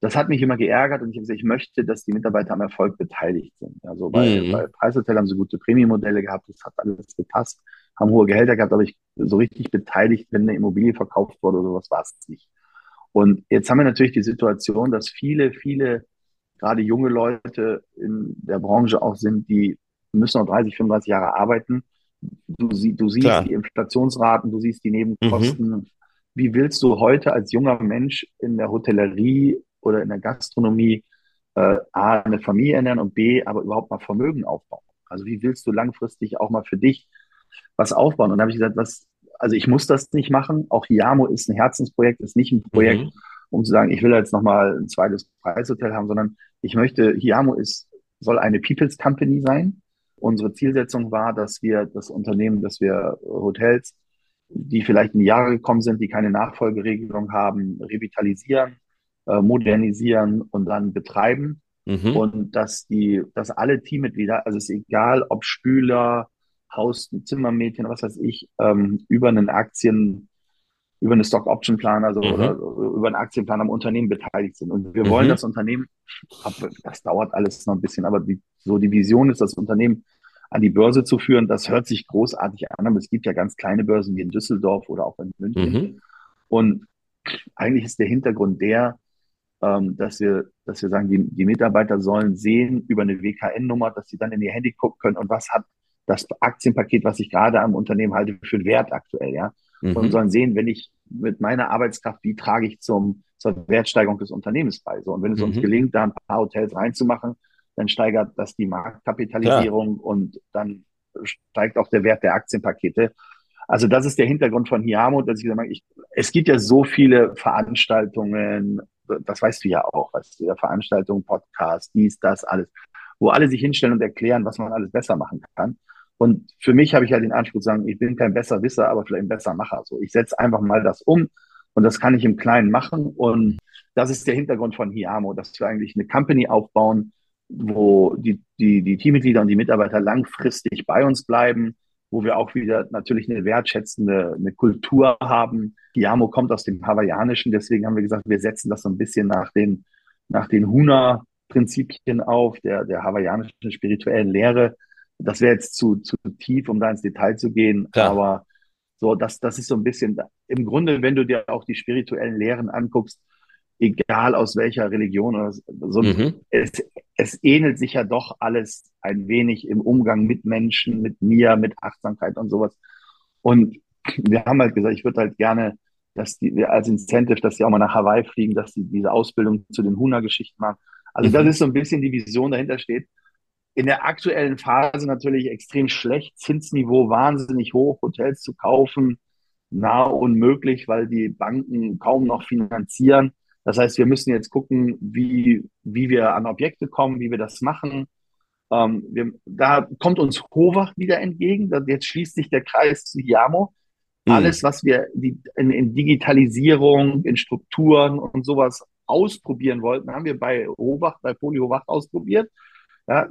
Das hat mich immer geärgert und ich habe gesagt, ich möchte, dass die Mitarbeiter am Erfolg beteiligt sind. Also bei, mhm. bei Preishotel haben sie gute Prämienmodelle gehabt, das hat alles gepasst, haben hohe Gehälter gehabt, aber ich so richtig beteiligt, wenn eine Immobilie verkauft wurde oder sowas, war es nicht. Und jetzt haben wir natürlich die Situation, dass viele, viele, gerade junge Leute in der Branche auch sind, die müssen noch 30, 35 Jahre arbeiten Du, sie, du siehst Klar. die Inflationsraten, du siehst die Nebenkosten. Mhm. Wie willst du heute als junger Mensch in der Hotellerie oder in der Gastronomie äh, A, eine Familie ernähren und B, aber überhaupt mal Vermögen aufbauen? Also wie willst du langfristig auch mal für dich was aufbauen? Und da habe ich gesagt, was, also ich muss das nicht machen. Auch Yamo ist ein Herzensprojekt, ist nicht ein Projekt, mhm. um zu sagen, ich will jetzt nochmal ein zweites Preishotel haben, sondern ich möchte, Hiamo ist, soll eine People's Company sein. Unsere Zielsetzung war, dass wir das Unternehmen, dass wir Hotels, die vielleicht in die Jahre gekommen sind, die keine Nachfolgeregelung haben, revitalisieren, äh, modernisieren und dann betreiben. Mhm. Und dass die, dass alle Teammitglieder, also es ist egal, ob Spüler, Haus, Zimmermädchen, was weiß ich, ähm, über einen Aktien, über eine Stock Option Plan, also mhm. oder über einen Aktienplan am Unternehmen beteiligt sind. Und wir mhm. wollen das Unternehmen, das dauert alles noch ein bisschen, aber die, so die Vision ist, das Unternehmen an die Börse zu führen. Das hört sich großartig an, aber es gibt ja ganz kleine Börsen wie in Düsseldorf oder auch in München. Mhm. Und eigentlich ist der Hintergrund der, ähm, dass wir, dass wir sagen, die, die Mitarbeiter sollen sehen über eine WKN-Nummer, dass sie dann in ihr Handy gucken können und was hat das Aktienpaket, was ich gerade am Unternehmen halte, für einen Wert aktuell, ja. Mhm. Und sollen sehen, wenn ich mit meiner Arbeitskraft, wie trage ich zum, zur Wertsteigerung des Unternehmens bei. So, und wenn es mhm. uns gelingt, da ein paar Hotels reinzumachen, dann steigert das die Marktkapitalisierung ja. und dann steigt auch der Wert der Aktienpakete. Also das ist der Hintergrund von Hiamo, dass ich gesagt habe, ich, es gibt ja so viele Veranstaltungen, das weißt du ja auch, weißt du, Veranstaltungen, Podcasts, dies, das, alles, wo alle sich hinstellen und erklären, was man alles besser machen kann. Und für mich habe ich ja den Anspruch zu sagen, ich bin kein besser Wisser, aber vielleicht ein besser Macher. So, ich setze einfach mal das um und das kann ich im Kleinen machen. Und das ist der Hintergrund von Hiamo, dass wir eigentlich eine Company aufbauen, wo die, die, die Teammitglieder und die Mitarbeiter langfristig bei uns bleiben, wo wir auch wieder natürlich eine wertschätzende eine Kultur haben. Hiamo kommt aus dem Hawaiianischen, deswegen haben wir gesagt, wir setzen das so ein bisschen nach den, nach den Huna-Prinzipien auf, der, der hawaiianischen spirituellen Lehre. Das wäre jetzt zu, zu tief, um da ins Detail zu gehen, ja. aber so, das, das ist so ein bisschen, im Grunde, wenn du dir auch die spirituellen Lehren anguckst, egal aus welcher Religion oder so, mhm. es, es ähnelt sich ja doch alles ein wenig im Umgang mit Menschen, mit mir, mit Achtsamkeit und sowas. Und wir haben halt gesagt, ich würde halt gerne, dass die als Incentive, dass sie auch mal nach Hawaii fliegen, dass sie diese Ausbildung zu den Huna-Geschichten machen. Also mhm. das ist so ein bisschen die Vision dahinter steht. In der aktuellen Phase natürlich extrem schlecht, Zinsniveau wahnsinnig hoch, Hotels zu kaufen, nahe unmöglich, weil die Banken kaum noch finanzieren. Das heißt, wir müssen jetzt gucken, wie, wie wir an Objekte kommen, wie wir das machen. Ähm, wir, da kommt uns Hovach wieder entgegen. Jetzt schließt sich der Kreis zu Yamo. Mhm. Alles, was wir die, in, in, Digitalisierung, in Strukturen und sowas ausprobieren wollten, haben wir bei Hovach, bei Poli Hovach ausprobiert. Ja,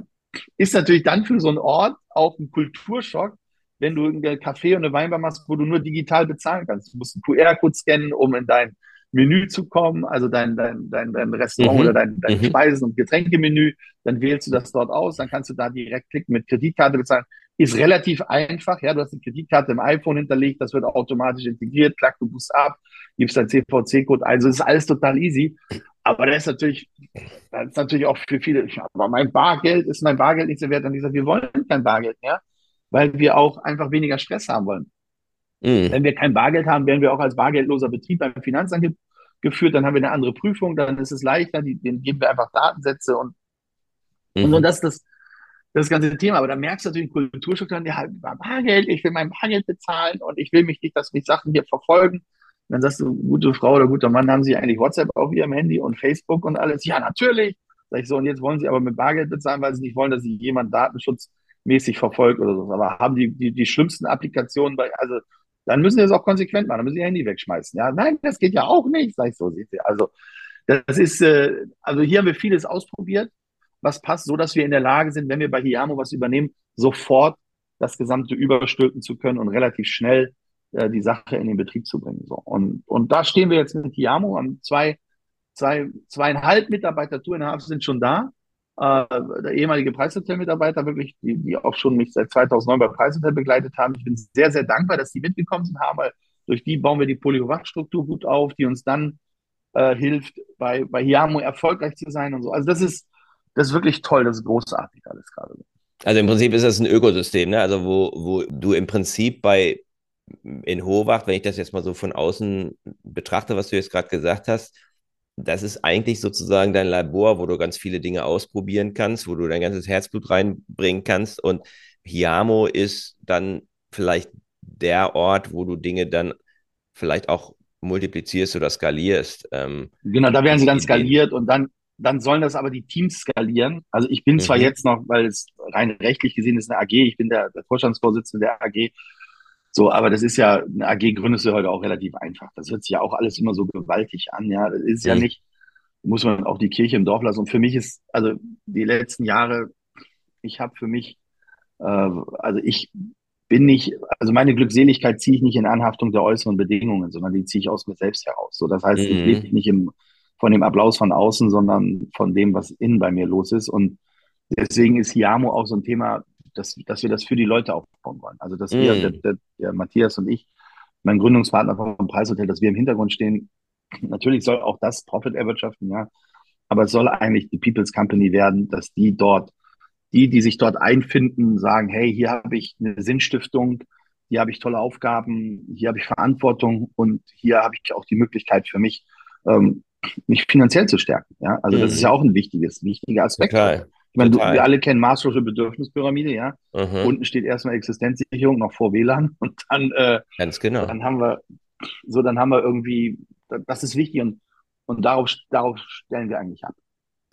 ist natürlich dann für so einen Ort auch ein Kulturschock, wenn du ein Café und eine Weinbar machst, wo du nur digital bezahlen kannst. Du musst einen QR-Code scannen, um in dein Menü zu kommen, also dein, dein, dein, dein Restaurant mhm. oder dein, dein mhm. Speisen- und Getränkemenü, dann wählst du das dort aus, dann kannst du da direkt klicken mit Kreditkarte bezahlen. Ist relativ einfach, ja, du hast die Kreditkarte im iPhone hinterlegt, das wird automatisch integriert, klack, du buchst ab, gibst dein CVC-Code, also ist alles total easy. Aber das ist natürlich, das ist natürlich auch für viele, aber mein Bargeld ist mein Bargeld nicht so wert. Dann gesagt, wir wollen kein Bargeld mehr, weil wir auch einfach weniger Stress haben wollen. Mhm. Wenn wir kein Bargeld haben, werden wir auch als bargeldloser Betrieb beim Finanzamt geführt, dann haben wir eine andere Prüfung, dann ist es leichter, die, denen geben wir einfach Datensätze und, mhm. und, und das, das, das ganze Thema. Aber da merkst du natürlich Kulturschock dann, ja, Bargeld, ich will mein Bargeld bezahlen und ich will mich nicht, dass mich Sachen hier verfolgen. Und dann sagst du, gute Frau oder guter Mann, haben Sie eigentlich WhatsApp auf Ihrem Handy und Facebook und alles? Ja, natürlich. Sag ich so, und jetzt wollen Sie aber mit Bargeld bezahlen, weil Sie nicht wollen, dass sich jemand datenschutzmäßig verfolgt oder so. Aber haben die, die, die schlimmsten Applikationen bei, also, dann müssen Sie das auch konsequent machen, dann müssen Sie Ihr Handy wegschmeißen. Ja, nein, das geht ja auch nicht, sag ich so. Also, das ist, äh, also hier haben wir vieles ausprobiert was passt, so dass wir in der Lage sind, wenn wir bei Hiamo was übernehmen, sofort das Gesamte überstülpen zu können und relativ schnell äh, die Sache in den Betrieb zu bringen. So. Und, und da stehen wir jetzt mit Hiamo. Haben zwei, zwei, zweieinhalb Mitarbeiter Tour in Hafen sind schon da. Äh, der ehemalige Preishotel-Mitarbeiter, wirklich, die, die auch schon mich seit 2009 bei Preishotel begleitet haben. Ich bin sehr, sehr dankbar, dass die mitgekommen sind, haben, weil durch die bauen wir die Polyowacht-Struktur gut auf, die uns dann äh, hilft, bei, bei Hiamo erfolgreich zu sein und so. Also das ist, das ist wirklich toll, das ist großartig alles gerade. Also im Prinzip ist das ein Ökosystem, ne? Also wo, wo du im Prinzip bei in Hohwacht, wenn ich das jetzt mal so von außen betrachte, was du jetzt gerade gesagt hast, das ist eigentlich sozusagen dein Labor, wo du ganz viele Dinge ausprobieren kannst, wo du dein ganzes Herzblut reinbringen kannst. Und Hiamo ist dann vielleicht der Ort, wo du Dinge dann vielleicht auch multiplizierst oder skalierst. Ähm, genau, da werden sie dann skaliert und dann dann sollen das aber die Teams skalieren. Also ich bin mhm. zwar jetzt noch, weil es rein rechtlich gesehen ist eine AG, ich bin der, der Vorstandsvorsitzende der AG, so, aber das ist ja, eine AG gründest du heute auch relativ einfach. Das hört sich ja auch alles immer so gewaltig an, ja. Das ist mhm. ja nicht, muss man auch die Kirche im Dorf lassen. Und für mich ist, also die letzten Jahre, ich habe für mich, äh, also ich bin nicht, also meine Glückseligkeit ziehe ich nicht in Anhaftung der äußeren Bedingungen, sondern die ziehe ich aus mir selbst heraus. So, das heißt, mhm. ich lebe nicht im von dem Applaus von außen, sondern von dem, was innen bei mir los ist. Und deswegen ist Hiamo auch so ein Thema, dass, dass wir das für die Leute aufbauen wollen. Also, dass mm. wir, der, der, der, Matthias und ich, mein Gründungspartner vom Preishotel, dass wir im Hintergrund stehen. Natürlich soll auch das Profit erwirtschaften, ja. Aber es soll eigentlich die People's Company werden, dass die dort, die, die sich dort einfinden, sagen, hey, hier habe ich eine Sinnstiftung, hier habe ich tolle Aufgaben, hier habe ich Verantwortung und hier habe ich auch die Möglichkeit für mich, ähm, mich finanziell zu stärken. Ja, also das ist ja auch ein wichtiges, wichtiger Aspekt. Total. Ich meine, du, wir alle kennen Maslow'sche Bedürfnispyramide, ja. Mhm. Unten steht erstmal Existenzsicherung, noch vor WLAN [LAUGHS] und dann, äh, Ganz genau. dann haben wir, so, dann haben wir irgendwie, das ist wichtig und, und darauf, darauf stellen wir eigentlich ab.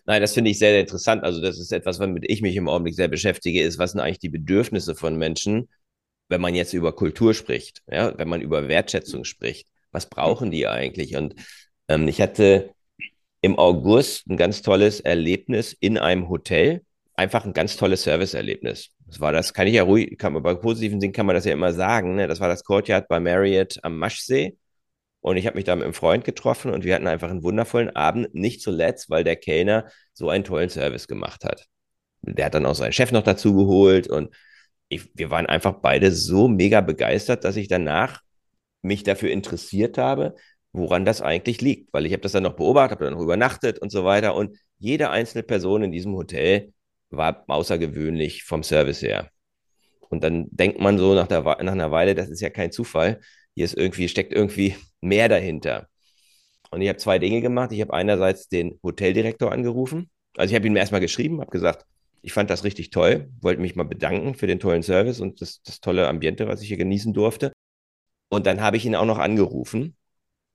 Nein, das finde ich sehr, sehr interessant. Also, das ist etwas, womit ich mich im Augenblick sehr beschäftige, ist, was sind eigentlich die Bedürfnisse von Menschen, wenn man jetzt über Kultur spricht, ja, wenn man über Wertschätzung spricht. Was brauchen die eigentlich? Und ähm, ich hatte im August ein ganz tolles Erlebnis in einem Hotel. Einfach ein ganz tolles Serviceerlebnis. Das war das, kann ich ja ruhig, kann man, bei positiven Sinn kann man das ja immer sagen. Ne? Das war das Courtyard bei Marriott am Maschsee. Und ich habe mich da mit einem Freund getroffen und wir hatten einfach einen wundervollen Abend. Nicht zuletzt, weil der Kellner so einen tollen Service gemacht hat. Der hat dann auch seinen Chef noch dazu geholt und ich, wir waren einfach beide so mega begeistert, dass ich danach mich dafür interessiert habe, woran das eigentlich liegt, weil ich habe das dann noch beobachtet, habe dann noch übernachtet und so weiter und jede einzelne Person in diesem Hotel war außergewöhnlich vom Service her. Und dann denkt man so nach, der, nach einer Weile, das ist ja kein Zufall, hier ist irgendwie, steckt irgendwie mehr dahinter. Und ich habe zwei Dinge gemacht. Ich habe einerseits den Hoteldirektor angerufen. Also ich habe ihm erstmal geschrieben, habe gesagt, ich fand das richtig toll, wollte mich mal bedanken für den tollen Service und das, das tolle Ambiente, was ich hier genießen durfte. Und dann habe ich ihn auch noch angerufen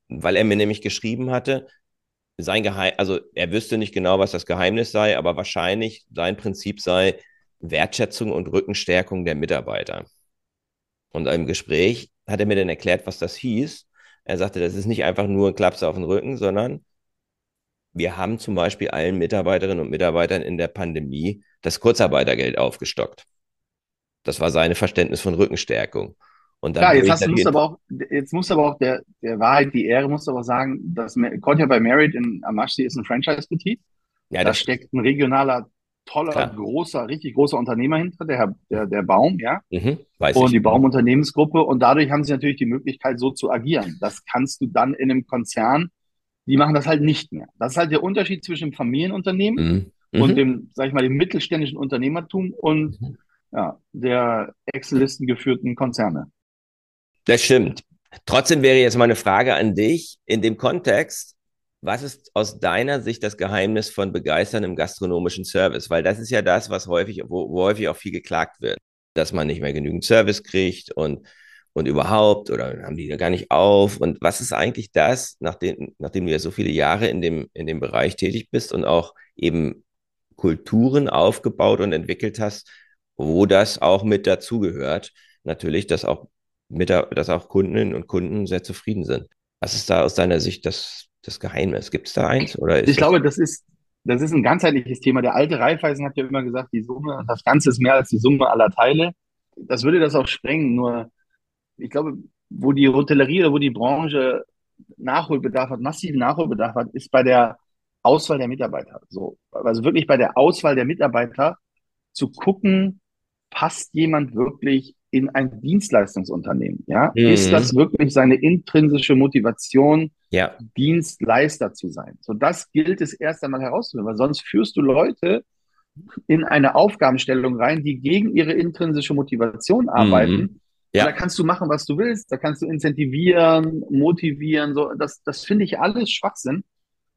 weil er mir nämlich geschrieben hatte, sein Geheim, also er wüsste nicht genau, was das Geheimnis sei, aber wahrscheinlich sein Prinzip sei Wertschätzung und Rückenstärkung der Mitarbeiter. Und im Gespräch hat er mir dann erklärt, was das hieß. Er sagte, das ist nicht einfach nur ein Klaps auf den Rücken, sondern wir haben zum Beispiel allen Mitarbeiterinnen und Mitarbeitern in der Pandemie das Kurzarbeitergeld aufgestockt. Das war seine Verständnis von Rückenstärkung. Und dann ja, jetzt, hast, musst aber auch, jetzt musst du aber auch der, der Wahrheit die Ehre, musst du aber sagen, dass Contia bei Merit in Amashi ist ein Franchise-Betrieb. Ja, da steckt ein regionaler, toller, klar. großer, richtig großer Unternehmer hinter, der, der, der Baum, ja. Mhm, weiß und ich. die Baumunternehmensgruppe. Und dadurch haben sie natürlich die Möglichkeit, so zu agieren. Das kannst du dann in einem Konzern, die machen das halt nicht mehr. Das ist halt der Unterschied zwischen dem Familienunternehmen mhm. und mhm. dem, sag ich mal, dem mittelständischen Unternehmertum und mhm. ja, der Excel-Listen geführten Konzerne. Das stimmt. Trotzdem wäre jetzt meine Frage an dich in dem Kontext, Was ist aus deiner Sicht das Geheimnis von begeisterndem gastronomischen Service? Weil das ist ja das, was häufig, wo, wo häufig auch viel geklagt wird, dass man nicht mehr genügend Service kriegt und, und überhaupt oder haben die da gar nicht auf. Und was ist eigentlich das, nachdem, nachdem du ja so viele Jahre in dem, in dem Bereich tätig bist und auch eben Kulturen aufgebaut und entwickelt hast, wo das auch mit dazugehört? Natürlich, dass auch, mit, dass auch Kundinnen und Kunden sehr zufrieden sind. Was ist da aus deiner Sicht das das Geheimnis? Gibt es da eins? Oder ich glaube, das ist, das ist ein ganzheitliches Thema. Der alte Raiffeisen hat ja immer gesagt, die Summe, das Ganze ist mehr als die Summe aller Teile. Das würde das auch sprengen. Nur, ich glaube, wo die Hotellerie oder wo die Branche Nachholbedarf hat, massiven Nachholbedarf hat, ist bei der Auswahl der Mitarbeiter. So, also wirklich bei der Auswahl der Mitarbeiter zu gucken, passt jemand wirklich in ein Dienstleistungsunternehmen? Ja, mhm. ist das wirklich seine intrinsische Motivation, ja. Dienstleister zu sein? So, das gilt es erst einmal herauszufinden, weil sonst führst du Leute in eine Aufgabenstellung rein, die gegen ihre intrinsische Motivation arbeiten. Mhm. Ja. Da kannst du machen, was du willst. Da kannst du incentivieren, motivieren. So, das, das finde ich alles Schwachsinn.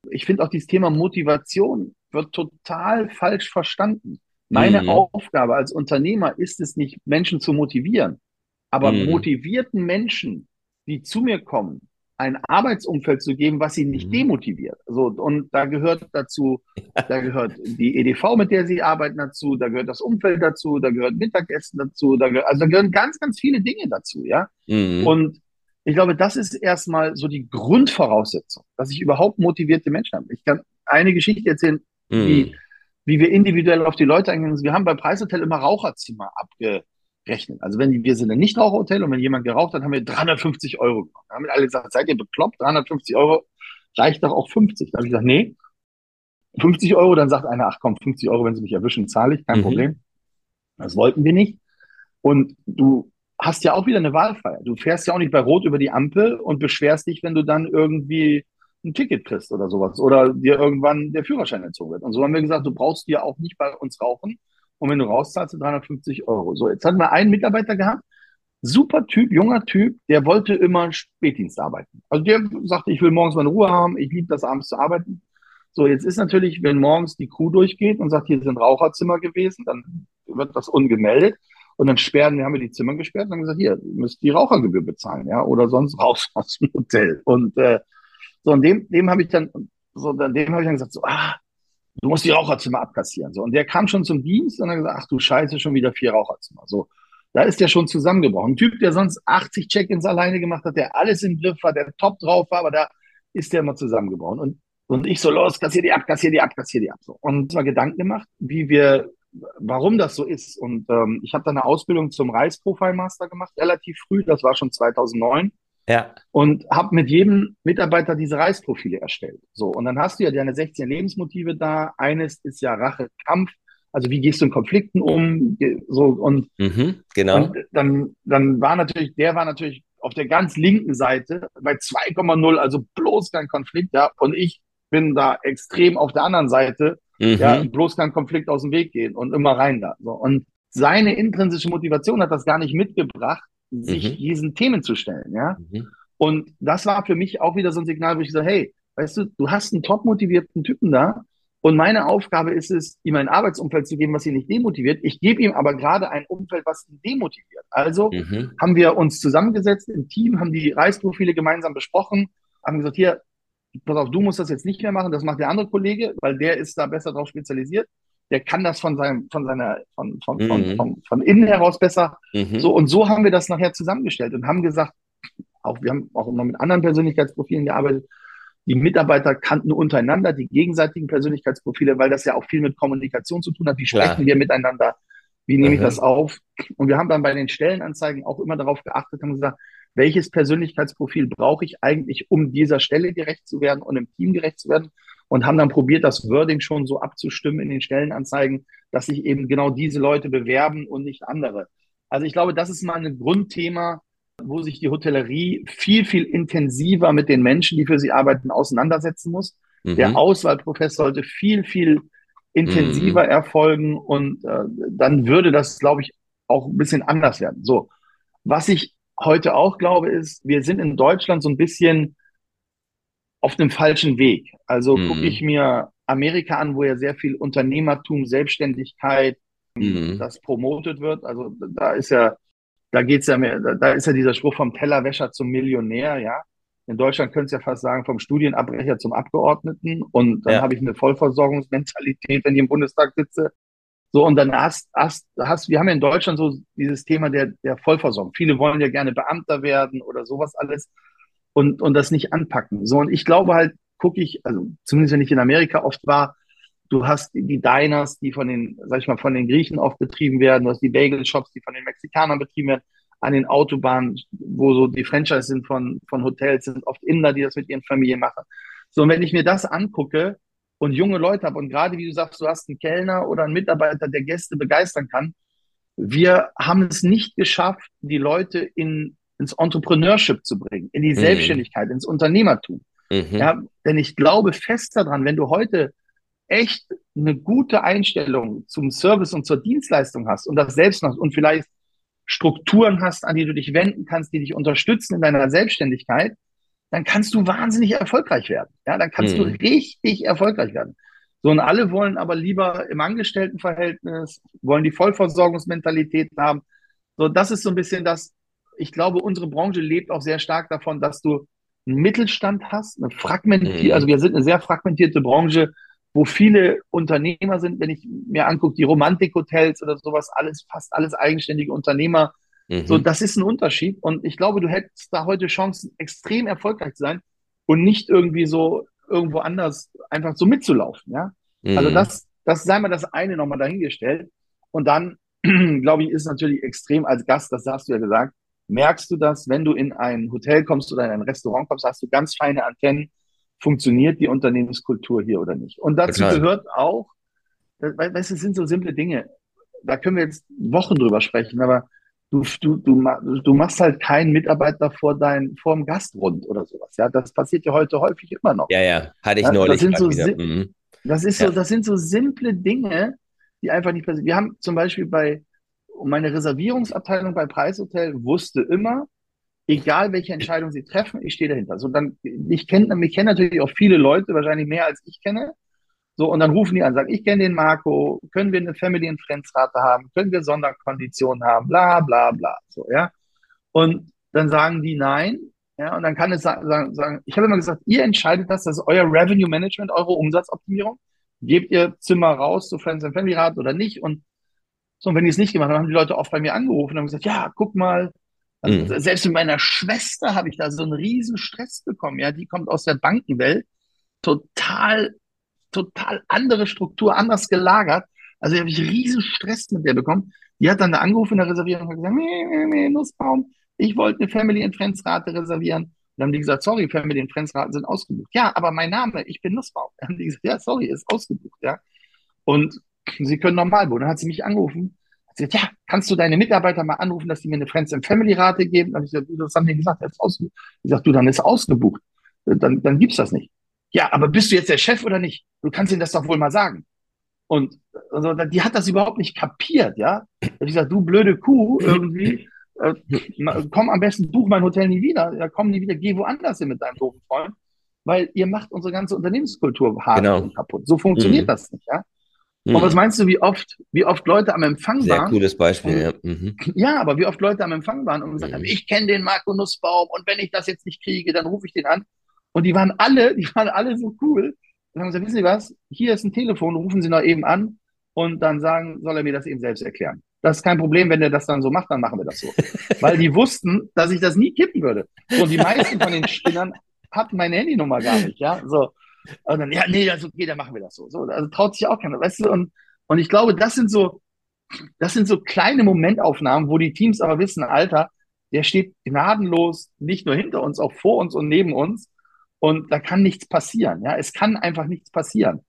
Ich finde auch dieses Thema Motivation wird total falsch verstanden. Meine mhm. Aufgabe als Unternehmer ist es nicht, Menschen zu motivieren, aber mhm. motivierten Menschen, die zu mir kommen, ein Arbeitsumfeld zu geben, was sie nicht mhm. demotiviert. So, und da gehört dazu, da gehört die EDV, mit der sie arbeiten dazu, da gehört das Umfeld dazu, da gehört Mittagessen dazu, da gehört, also da gehören ganz, ganz viele Dinge dazu, ja. Mhm. Und ich glaube, das ist erstmal so die Grundvoraussetzung, dass ich überhaupt motivierte Menschen habe. Ich kann eine Geschichte erzählen, mhm. die wie wir individuell auf die Leute eingehen. Wir haben bei Preishotel immer Raucherzimmer abgerechnet. Also wenn wir sind ein Nichtraucherhotel und wenn jemand geraucht hat, haben wir 350 Euro gemacht. Da haben wir alle gesagt, seid ihr bekloppt? 350 Euro reicht doch auch 50. Da habe ich gesagt, nee, 50 Euro. Dann sagt einer, ach komm, 50 Euro, wenn sie mich erwischen, zahle ich, kein mhm. Problem. Das wollten wir nicht. Und du hast ja auch wieder eine Wahlfreiheit. Du fährst ja auch nicht bei Rot über die Ampel und beschwerst dich, wenn du dann irgendwie ein Ticket kriegst oder sowas oder dir irgendwann der Führerschein entzogen wird. Und so haben wir gesagt, du brauchst dir auch nicht bei uns rauchen. Und wenn du rauszahlst, 350 Euro. So, jetzt hatten wir einen Mitarbeiter gehabt, super Typ, junger Typ, der wollte immer Spätdienst arbeiten. Also der sagte, ich will morgens meine Ruhe haben, ich liebe das abends zu arbeiten. So, jetzt ist natürlich, wenn morgens die Crew durchgeht und sagt, hier sind Raucherzimmer gewesen, dann wird das ungemeldet. Und dann sperren, wir haben wir die Zimmer gesperrt und haben gesagt, hier, ihr müsst die Rauchergebühr bezahlen, ja, oder sonst raus aus dem Hotel. Und äh, so, und dem, dem habe ich dann, so, dem habe ich dann gesagt, so, ah, du musst die Raucherzimmer abkassieren. So, und der kam schon zum Dienst und hat gesagt, ach du Scheiße, schon wieder vier Raucherzimmer. So, da ist der schon zusammengebrochen. Ein Typ, der sonst 80 Check-ins alleine gemacht hat, der alles im Griff war, der top drauf war, aber da ist der immer zusammengebrochen. Und, und ich so, los, kassier die ab, kassier die ab, kassier die ab. So. Und mal Gedanken gemacht, wie wir, warum das so ist. Und ähm, ich habe dann eine Ausbildung zum Reisprofile-Master gemacht, relativ früh, das war schon 2009. Ja. Und habe mit jedem Mitarbeiter diese Reisprofile erstellt. So, und dann hast du ja deine 16 Lebensmotive da. Eines ist ja Rache, Kampf. Also wie gehst du in Konflikten um? So und, mhm, genau. und dann, dann war natürlich, der war natürlich auf der ganz linken Seite bei 2,0, also bloß kein Konflikt, ja. Und ich bin da extrem auf der anderen Seite, mhm. ja, bloß kein Konflikt aus dem Weg gehen und immer rein da. So. Und seine intrinsische Motivation hat das gar nicht mitgebracht, sich mhm. diesen Themen zu stellen, ja. Mhm. Und das war für mich auch wieder so ein Signal, wo ich so, hey, weißt du, du hast einen top motivierten Typen da und meine Aufgabe ist es, ihm ein Arbeitsumfeld zu geben, was ihn nicht demotiviert. Ich gebe ihm aber gerade ein Umfeld, was ihn demotiviert. Also mhm. haben wir uns zusammengesetzt im Team, haben die Reisprofile gemeinsam besprochen, haben gesagt, hier, pass auf, du musst das jetzt nicht mehr machen, das macht der andere Kollege, weil der ist da besser drauf spezialisiert der kann das von seinem, von seiner, von, von, mhm. von, von, von, innen heraus besser. Mhm. So, und so haben wir das nachher zusammengestellt und haben gesagt, auch, wir haben auch noch mit anderen Persönlichkeitsprofilen gearbeitet. Die Mitarbeiter kannten untereinander die gegenseitigen Persönlichkeitsprofile, weil das ja auch viel mit Kommunikation zu tun hat. Wie sprechen Klar. wir miteinander? Wie nehme ich das auf? Und wir haben dann bei den Stellenanzeigen auch immer darauf geachtet, haben gesagt, welches Persönlichkeitsprofil brauche ich eigentlich, um dieser Stelle gerecht zu werden und im Team gerecht zu werden? Und haben dann probiert, das Wording schon so abzustimmen in den Stellenanzeigen, dass sich eben genau diese Leute bewerben und nicht andere. Also ich glaube, das ist mal ein Grundthema, wo sich die Hotellerie viel, viel intensiver mit den Menschen, die für sie arbeiten, auseinandersetzen muss. Mhm. Der Auswahlprozess sollte viel, viel intensiver mhm. erfolgen und äh, dann würde das, glaube ich, auch ein bisschen anders werden. So, was ich heute auch glaube, ist, wir sind in Deutschland so ein bisschen auf dem falschen Weg. Also mhm. gucke ich mir Amerika an, wo ja sehr viel Unternehmertum, Selbstständigkeit, mhm. das promotet wird. Also da ist ja, da geht's ja mehr, da ist ja dieser Spruch vom Tellerwäscher zum Millionär, ja. In Deutschland könnte es ja fast sagen, vom Studienabbrecher zum Abgeordneten. Und dann ja. habe ich eine Vollversorgungsmentalität, wenn ich im Bundestag sitze. So, und dann hast, hast, hast, wir haben ja in Deutschland so dieses Thema der, der Vollversorgung. Viele wollen ja gerne Beamter werden oder sowas alles und, und das nicht anpacken. So, und ich glaube halt, gucke ich, also zumindest wenn ich in Amerika oft war, du hast die Diners, die von den, sag ich mal, von den Griechen oft betrieben werden, du hast die Bagel-Shops, die von den Mexikanern betrieben werden, an den Autobahnen, wo so die Franchise sind von, von Hotels, sind oft Inder, die das mit ihren Familien machen. So, und wenn ich mir das angucke, und junge Leute habe und gerade wie du sagst, du hast einen Kellner oder einen Mitarbeiter, der Gäste begeistern kann. Wir haben es nicht geschafft, die Leute in, ins Entrepreneurship zu bringen, in die mhm. Selbstständigkeit, ins Unternehmertum. Mhm. Ja, denn ich glaube fest daran, wenn du heute echt eine gute Einstellung zum Service und zur Dienstleistung hast und das selbst noch und vielleicht Strukturen hast, an die du dich wenden kannst, die dich unterstützen in deiner Selbstständigkeit, dann kannst du wahnsinnig erfolgreich werden. Ja, dann kannst mhm. du richtig erfolgreich werden. So, und alle wollen aber lieber im Angestelltenverhältnis, wollen die Vollversorgungsmentalität haben. So, das ist so ein bisschen das, ich glaube, unsere Branche lebt auch sehr stark davon, dass du einen Mittelstand hast, eine fragmentierte, mhm. also wir sind eine sehr fragmentierte Branche, wo viele Unternehmer sind, wenn ich mir angucke, die Romantikhotels oder sowas, alles, fast alles eigenständige Unternehmer, Mhm. So, das ist ein Unterschied. Und ich glaube, du hättest da heute Chancen, extrem erfolgreich zu sein und nicht irgendwie so irgendwo anders einfach so mitzulaufen. Ja? Also mhm. Also das, das sei mal das eine nochmal dahingestellt. Und dann, [CLEARS THROAT] glaube ich, ist natürlich extrem als Gast, das hast du ja gesagt, merkst du das, wenn du in ein Hotel kommst oder in ein Restaurant kommst, hast du ganz feine Antennen, funktioniert die Unternehmenskultur hier oder nicht. Und dazu Total. gehört auch, weißt du, es sind so simple Dinge, da können wir jetzt Wochen drüber sprechen, aber du, du, du, du machst halt keinen Mitarbeiter vor dein, vor dem Gastrund oder sowas. Ja, das passiert ja heute häufig immer noch. Ja, ja, hatte ich neulich. Das, sind so, mhm. das, ist ja. so, das sind so simple Dinge, die einfach nicht passieren. Wir haben zum Beispiel bei, meine Reservierungsabteilung bei Preishotel wusste immer, egal welche Entscheidung sie treffen, ich stehe dahinter. So dann, ich kenne, mich kennen natürlich auch viele Leute, wahrscheinlich mehr als ich kenne. So, und dann rufen die an, sagen, ich kenne den Marco, können wir eine Family and Friends Rate haben, können wir Sonderkonditionen haben, bla, bla, bla, so, ja. Und dann sagen die nein, ja, und dann kann es sagen, sagen ich habe immer gesagt, ihr entscheidet das, das ist euer Revenue Management, eure Umsatzoptimierung. Gebt ihr Zimmer raus zu Friends and Family Rat oder nicht? Und so, und wenn die es nicht gemacht haben, haben die Leute oft bei mir angerufen und haben gesagt, ja, guck mal, also mhm. selbst mit meiner Schwester habe ich da so einen riesen Stress bekommen. Ja, die kommt aus der Bankenwelt, total total andere Struktur, anders gelagert. Also habe ich riesen Stress mit der bekommen. Die hat dann angerufen in der Reservierung und gesagt, nee, nee, nee, Nussbaum, ich wollte eine Family and Friends Rate reservieren. Und dann haben die gesagt, sorry, Family and Friends Raten sind ausgebucht. Ja, aber mein Name, ich bin Nussbaum. Dann haben die gesagt, ja, sorry, ist ausgebucht, ja. Und sie können normal buchen. Dann hat sie mich angerufen. Hat sie gesagt, ja, kannst du deine Mitarbeiter mal anrufen, dass die mir eine Friends and Family Rate geben? Dann habe ich gesagt, das haben die gesagt, jetzt ausgebucht. Ich gesagt, du, dann ist ausgebucht. Dann, dann gibt's das nicht ja, aber bist du jetzt der Chef oder nicht? Du kannst ihnen das doch wohl mal sagen. Und also, die hat das überhaupt nicht kapiert, ja. Ich gesagt, du blöde Kuh, irgendwie, äh, komm am besten, buch mein Hotel nie wieder, ja, komm nie wieder, geh woanders hin mit deinem doofen Freund, weil ihr macht unsere ganze Unternehmenskultur hart genau. und kaputt. So funktioniert mhm. das nicht, ja. Mhm. Und was meinst du, wie oft, wie oft Leute am Empfang Sehr waren? Sehr cooles Beispiel, und, ja. Mhm. Ja, aber wie oft Leute am Empfang waren und gesagt mhm. haben, ich kenne den Marco Nussbaum und wenn ich das jetzt nicht kriege, dann rufe ich den an. Und die waren alle, die waren alle so cool. Und haben gesagt, wissen Sie was? Hier ist ein Telefon, rufen Sie noch eben an und dann sagen, soll er mir das eben selbst erklären. Das ist kein Problem, wenn er das dann so macht, dann machen wir das so. [LAUGHS] Weil die wussten, dass ich das nie kippen würde. Und die meisten von den Spinnern hatten meine Handynummer gar nicht, ja. So. Und dann, ja, nee, also okay, dann machen wir das so. So, also traut sich auch keiner, weißt du? Und, und ich glaube, das sind so, das sind so kleine Momentaufnahmen, wo die Teams aber wissen, Alter, der steht gnadenlos nicht nur hinter uns, auch vor uns und neben uns. Und da kann nichts passieren. Ja, es kann einfach nichts passieren.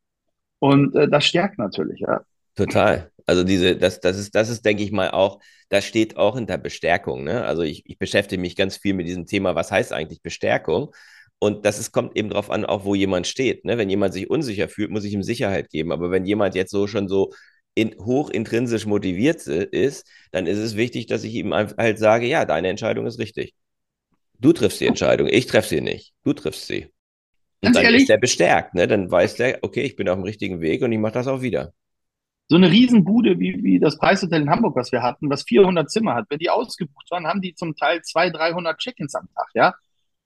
Und äh, das stärkt natürlich, ja. Total. Also diese, das, das ist, das ist, denke ich mal, auch, das steht auch hinter Bestärkung. Ne? Also ich, ich beschäftige mich ganz viel mit diesem Thema, was heißt eigentlich Bestärkung? Und das ist, kommt eben darauf an, auch wo jemand steht. Ne? Wenn jemand sich unsicher fühlt, muss ich ihm Sicherheit geben. Aber wenn jemand jetzt so schon so in, hoch intrinsisch motiviert ist, dann ist es wichtig, dass ich ihm halt sage, ja, deine Entscheidung ist richtig. Du triffst die Entscheidung, ich treffe sie nicht. Du triffst sie. Und dann ehrlich, ist der bestärkt, ne? Dann weiß der, okay, ich bin auf dem richtigen Weg und ich mache das auch wieder. So eine Riesenbude wie, wie das Preishotel in Hamburg, was wir hatten, was 400 Zimmer hat, wenn die ausgebucht waren, haben die zum Teil 200, 300 Check-ins am Tag, ja.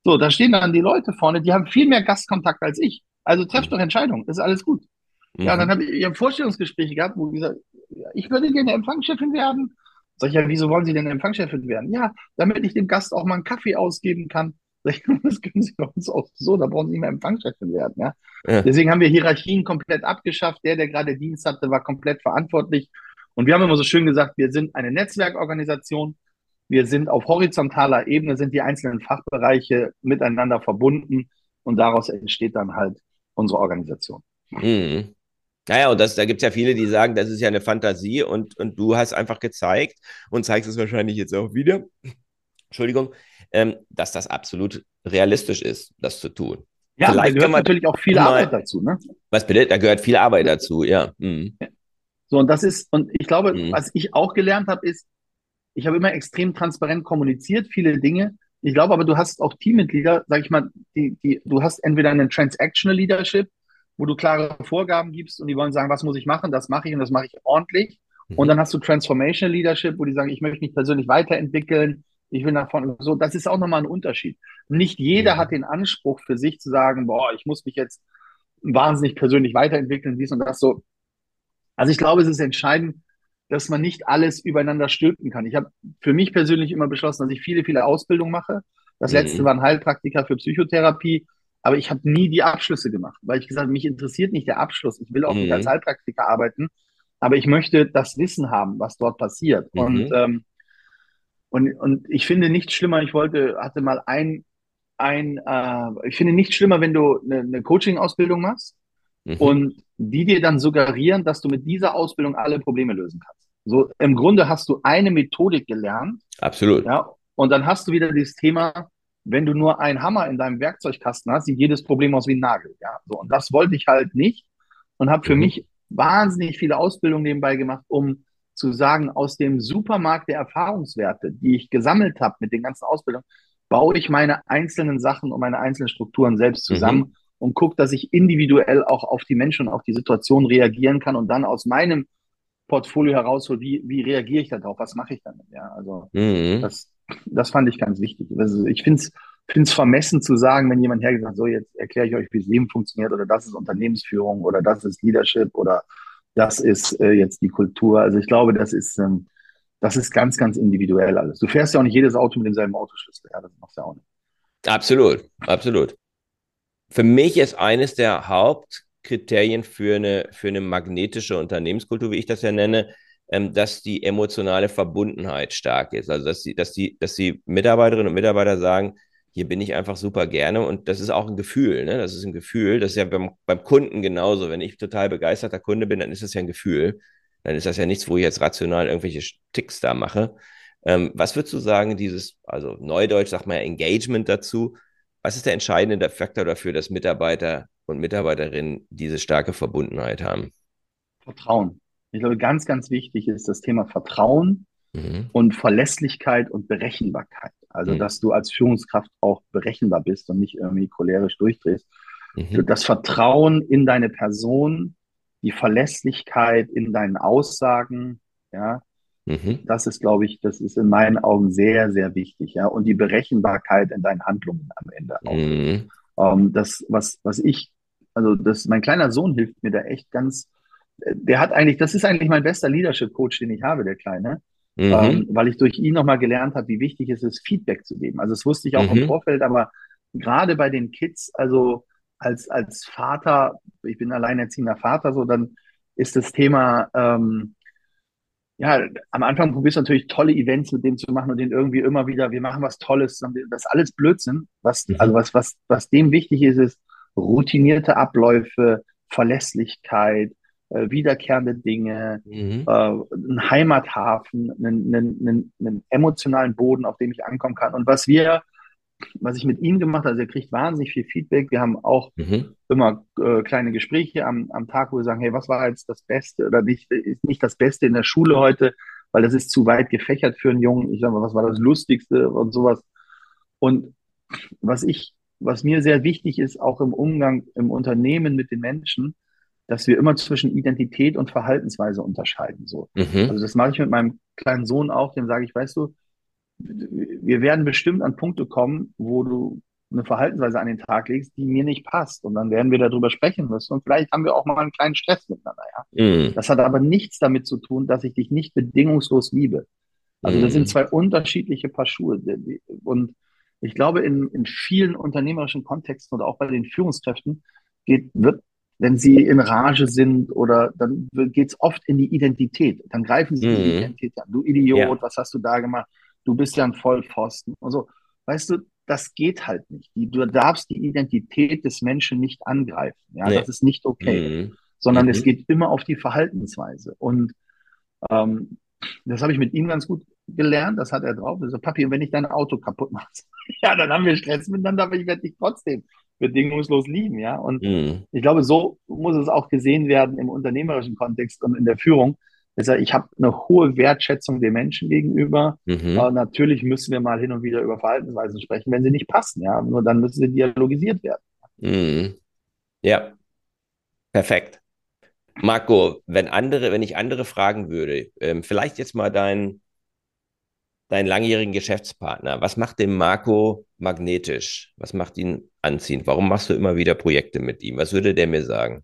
So, da stehen dann die Leute vorne, die haben viel mehr Gastkontakt als ich. Also trefft mhm. doch Entscheidungen, ist alles gut. Mhm. Ja, dann habe ich, ich hab Vorstellungsgespräche gehabt, wo ich gesagt, ich würde gerne Empfangschefin werden. Sag ich ja, wieso wollen Sie denn Empfangschefin werden? Ja, damit ich dem Gast auch mal einen Kaffee ausgeben kann. [LAUGHS] Sag ich, das können Sie bei uns auch so, da brauchen Sie nicht mehr Empfangschefin werden. Ja? ja? Deswegen haben wir Hierarchien komplett abgeschafft. Der, der gerade Dienst hatte, war komplett verantwortlich. Und wir haben immer so schön gesagt, wir sind eine Netzwerkorganisation. Wir sind auf horizontaler Ebene, sind die einzelnen Fachbereiche miteinander verbunden und daraus entsteht dann halt unsere Organisation. Mhm. Naja, und das, da gibt es ja viele, die sagen, das ist ja eine Fantasie und, und du hast einfach gezeigt und zeigst es wahrscheinlich jetzt auch wieder, Entschuldigung, ähm, dass das absolut realistisch ist, das zu tun. Ja, Vielleicht da gehört natürlich auch viel Arbeit dazu, ne? Was bitte? Da gehört viel Arbeit dazu, ja. Mhm. So, und das ist, und ich glaube, mhm. was ich auch gelernt habe, ist, ich habe immer extrem transparent kommuniziert, viele Dinge. Ich glaube aber, du hast auch Teammitglieder, sag ich mal, die, die, du hast entweder einen Transactional Leadership, wo du klare Vorgaben gibst und die wollen sagen, was muss ich machen, das mache ich und das mache ich ordentlich. Mhm. Und dann hast du Transformational Leadership, wo die sagen, ich möchte mich persönlich weiterentwickeln, ich will nach vorne. So, das ist auch nochmal ein Unterschied. Nicht jeder mhm. hat den Anspruch für sich zu sagen, boah, ich muss mich jetzt wahnsinnig persönlich weiterentwickeln, dies und das so. Also ich glaube, es ist entscheidend, dass man nicht alles übereinander stülpen kann. Ich habe für mich persönlich immer beschlossen, dass ich viele, viele Ausbildungen mache. Das mhm. letzte war ein Heilpraktiker für Psychotherapie. Aber ich habe nie die Abschlüsse gemacht, weil ich gesagt habe, mich interessiert nicht der Abschluss. Ich will auch mhm. nicht als Heilpraktiker arbeiten, aber ich möchte das Wissen haben, was dort passiert. Mhm. Und, ähm, und, und ich finde nichts schlimmer, ich wollte, hatte mal ein, ein äh, ich finde nichts schlimmer, wenn du eine, eine Coaching-Ausbildung machst mhm. und die dir dann suggerieren, dass du mit dieser Ausbildung alle Probleme lösen kannst. So im Grunde hast du eine Methodik gelernt. Absolut. Ja, und dann hast du wieder dieses Thema, wenn du nur einen Hammer in deinem Werkzeugkasten hast, sieht jedes Problem aus wie ein Nagel. Ja, so. Und das wollte ich halt nicht und habe für mhm. mich wahnsinnig viele Ausbildungen nebenbei gemacht, um zu sagen, aus dem Supermarkt der Erfahrungswerte, die ich gesammelt habe mit den ganzen Ausbildungen, baue ich meine einzelnen Sachen und meine einzelnen Strukturen selbst mhm. zusammen mhm. und gucke, dass ich individuell auch auf die Menschen und auf die Situation reagieren kann und dann aus meinem Portfolio heraushole, wie, wie reagiere ich darauf, was mache ich damit. Ja, also mhm. das, das fand ich ganz wichtig. Also ich finde es finde es vermessen zu sagen, wenn jemand hergeht so jetzt erkläre ich euch, wie das Leben funktioniert oder das ist Unternehmensführung oder das ist Leadership oder das ist äh, jetzt die Kultur. Also ich glaube, das ist, ähm, das ist ganz, ganz individuell alles. Du fährst ja auch nicht jedes Auto mit demselben Autoschlüssel. Ja, das machst du ja auch nicht. Absolut, absolut. Für mich ist eines der Hauptkriterien für eine, für eine magnetische Unternehmenskultur, wie ich das ja nenne, ähm, dass die emotionale Verbundenheit stark ist. Also dass die, dass die, dass die Mitarbeiterinnen und Mitarbeiter sagen, hier bin ich einfach super gerne und das ist auch ein Gefühl, ne? Das ist ein Gefühl, das ist ja beim, beim Kunden genauso. Wenn ich total begeisterter Kunde bin, dann ist das ja ein Gefühl. Dann ist das ja nichts, wo ich jetzt rational irgendwelche Ticks da mache. Ähm, was würdest du sagen, dieses, also Neudeutsch sagt man ja Engagement dazu. Was ist der entscheidende Faktor dafür, dass Mitarbeiter und Mitarbeiterinnen diese starke Verbundenheit haben? Vertrauen. Ich glaube, ganz, ganz wichtig ist das Thema Vertrauen mhm. und Verlässlichkeit und Berechenbarkeit. Also, mhm. dass du als Führungskraft auch berechenbar bist und nicht irgendwie cholerisch durchdrehst. Mhm. Das Vertrauen in deine Person, die Verlässlichkeit in deinen Aussagen, ja, mhm. das ist, glaube ich, das ist in meinen Augen sehr, sehr wichtig, ja, und die Berechenbarkeit in deinen Handlungen am Ende auch. Mhm. Ähm, das, was, was ich, also das, mein kleiner Sohn hilft mir da echt ganz, der hat eigentlich, das ist eigentlich mein bester Leadership Coach, den ich habe, der Kleine. Mhm. Ähm, weil ich durch ihn nochmal gelernt habe, wie wichtig es ist, Feedback zu geben. Also das wusste ich auch mhm. im Vorfeld, aber gerade bei den Kids, also als, als Vater, ich bin alleinerziehender Vater, so dann ist das Thema, ähm, ja, am Anfang probierst du natürlich tolle Events mit dem zu machen und den irgendwie immer wieder, wir machen was Tolles, das ist alles Blödsinn. Was, mhm. also was, was, was dem wichtig ist, ist routinierte Abläufe, Verlässlichkeit, äh, wiederkehrende Dinge, mhm. äh, einen Heimathafen, einen, einen, einen, einen emotionalen Boden, auf dem ich ankommen kann. Und was wir, was ich mit ihm gemacht habe, also er kriegt wahnsinnig viel Feedback. Wir haben auch mhm. immer äh, kleine Gespräche am, am Tag, wo wir sagen, hey, was war jetzt das Beste oder nicht, ist nicht das Beste in der Schule heute, weil das ist zu weit gefächert für einen Jungen. Ich sage mal, was war das Lustigste und sowas. Und was ich was mir sehr wichtig ist, auch im Umgang im Unternehmen mit den Menschen, dass wir immer zwischen Identität und Verhaltensweise unterscheiden. So. Mhm. Also das mache ich mit meinem kleinen Sohn auch, dem sage ich, weißt du, wir werden bestimmt an Punkte kommen, wo du eine Verhaltensweise an den Tag legst, die mir nicht passt. Und dann werden wir darüber sprechen müssen. Und vielleicht haben wir auch mal einen kleinen Stress miteinander. Ja? Mhm. Das hat aber nichts damit zu tun, dass ich dich nicht bedingungslos liebe. Also das sind Mhm. zwei unterschiedliche Paar Schuhe. Und ich glaube, in, in vielen unternehmerischen Kontexten oder auch bei den Führungskräften geht, wird, wenn sie in Rage sind oder dann geht es oft in die Identität. Dann greifen sie die Mhm. Identität an. Du Idiot, Ja. was hast du da gemacht? Du bist ja ein Vollpfosten und so. Weißt du, das geht halt nicht. Du darfst die Identität des Menschen nicht angreifen. Ja, Nee. das ist nicht okay Mhm. sondern Mhm. es geht immer auf die Verhaltensweise. Und ähm, das habe ich mit ihm ganz gut gelernt, das hat er drauf. Er so, Papi, und wenn ich dein Auto kaputt mache, [LAUGHS] ja, dann haben wir Stress miteinander, aber ich werde dich trotzdem bedingungslos lieben, ja. Und Mhm. ich glaube, so muss es auch gesehen werden im unternehmerischen Kontext und in der Führung. Deshalb, ich habe eine hohe Wertschätzung den Menschen gegenüber. Mhm. Aber natürlich müssen wir mal hin und wieder über Verhaltensweisen sprechen, wenn sie nicht passen, ja. Nur dann müssen sie dialogisiert werden. Mhm. Ja, perfekt. Marco, wenn andere, wenn ich andere fragen würde, ähm, vielleicht jetzt mal dein, deinen langjährigen Geschäftspartner, was macht den Marco magnetisch? Was macht ihn anziehend? Warum machst du immer wieder Projekte mit ihm? Was würde der mir sagen?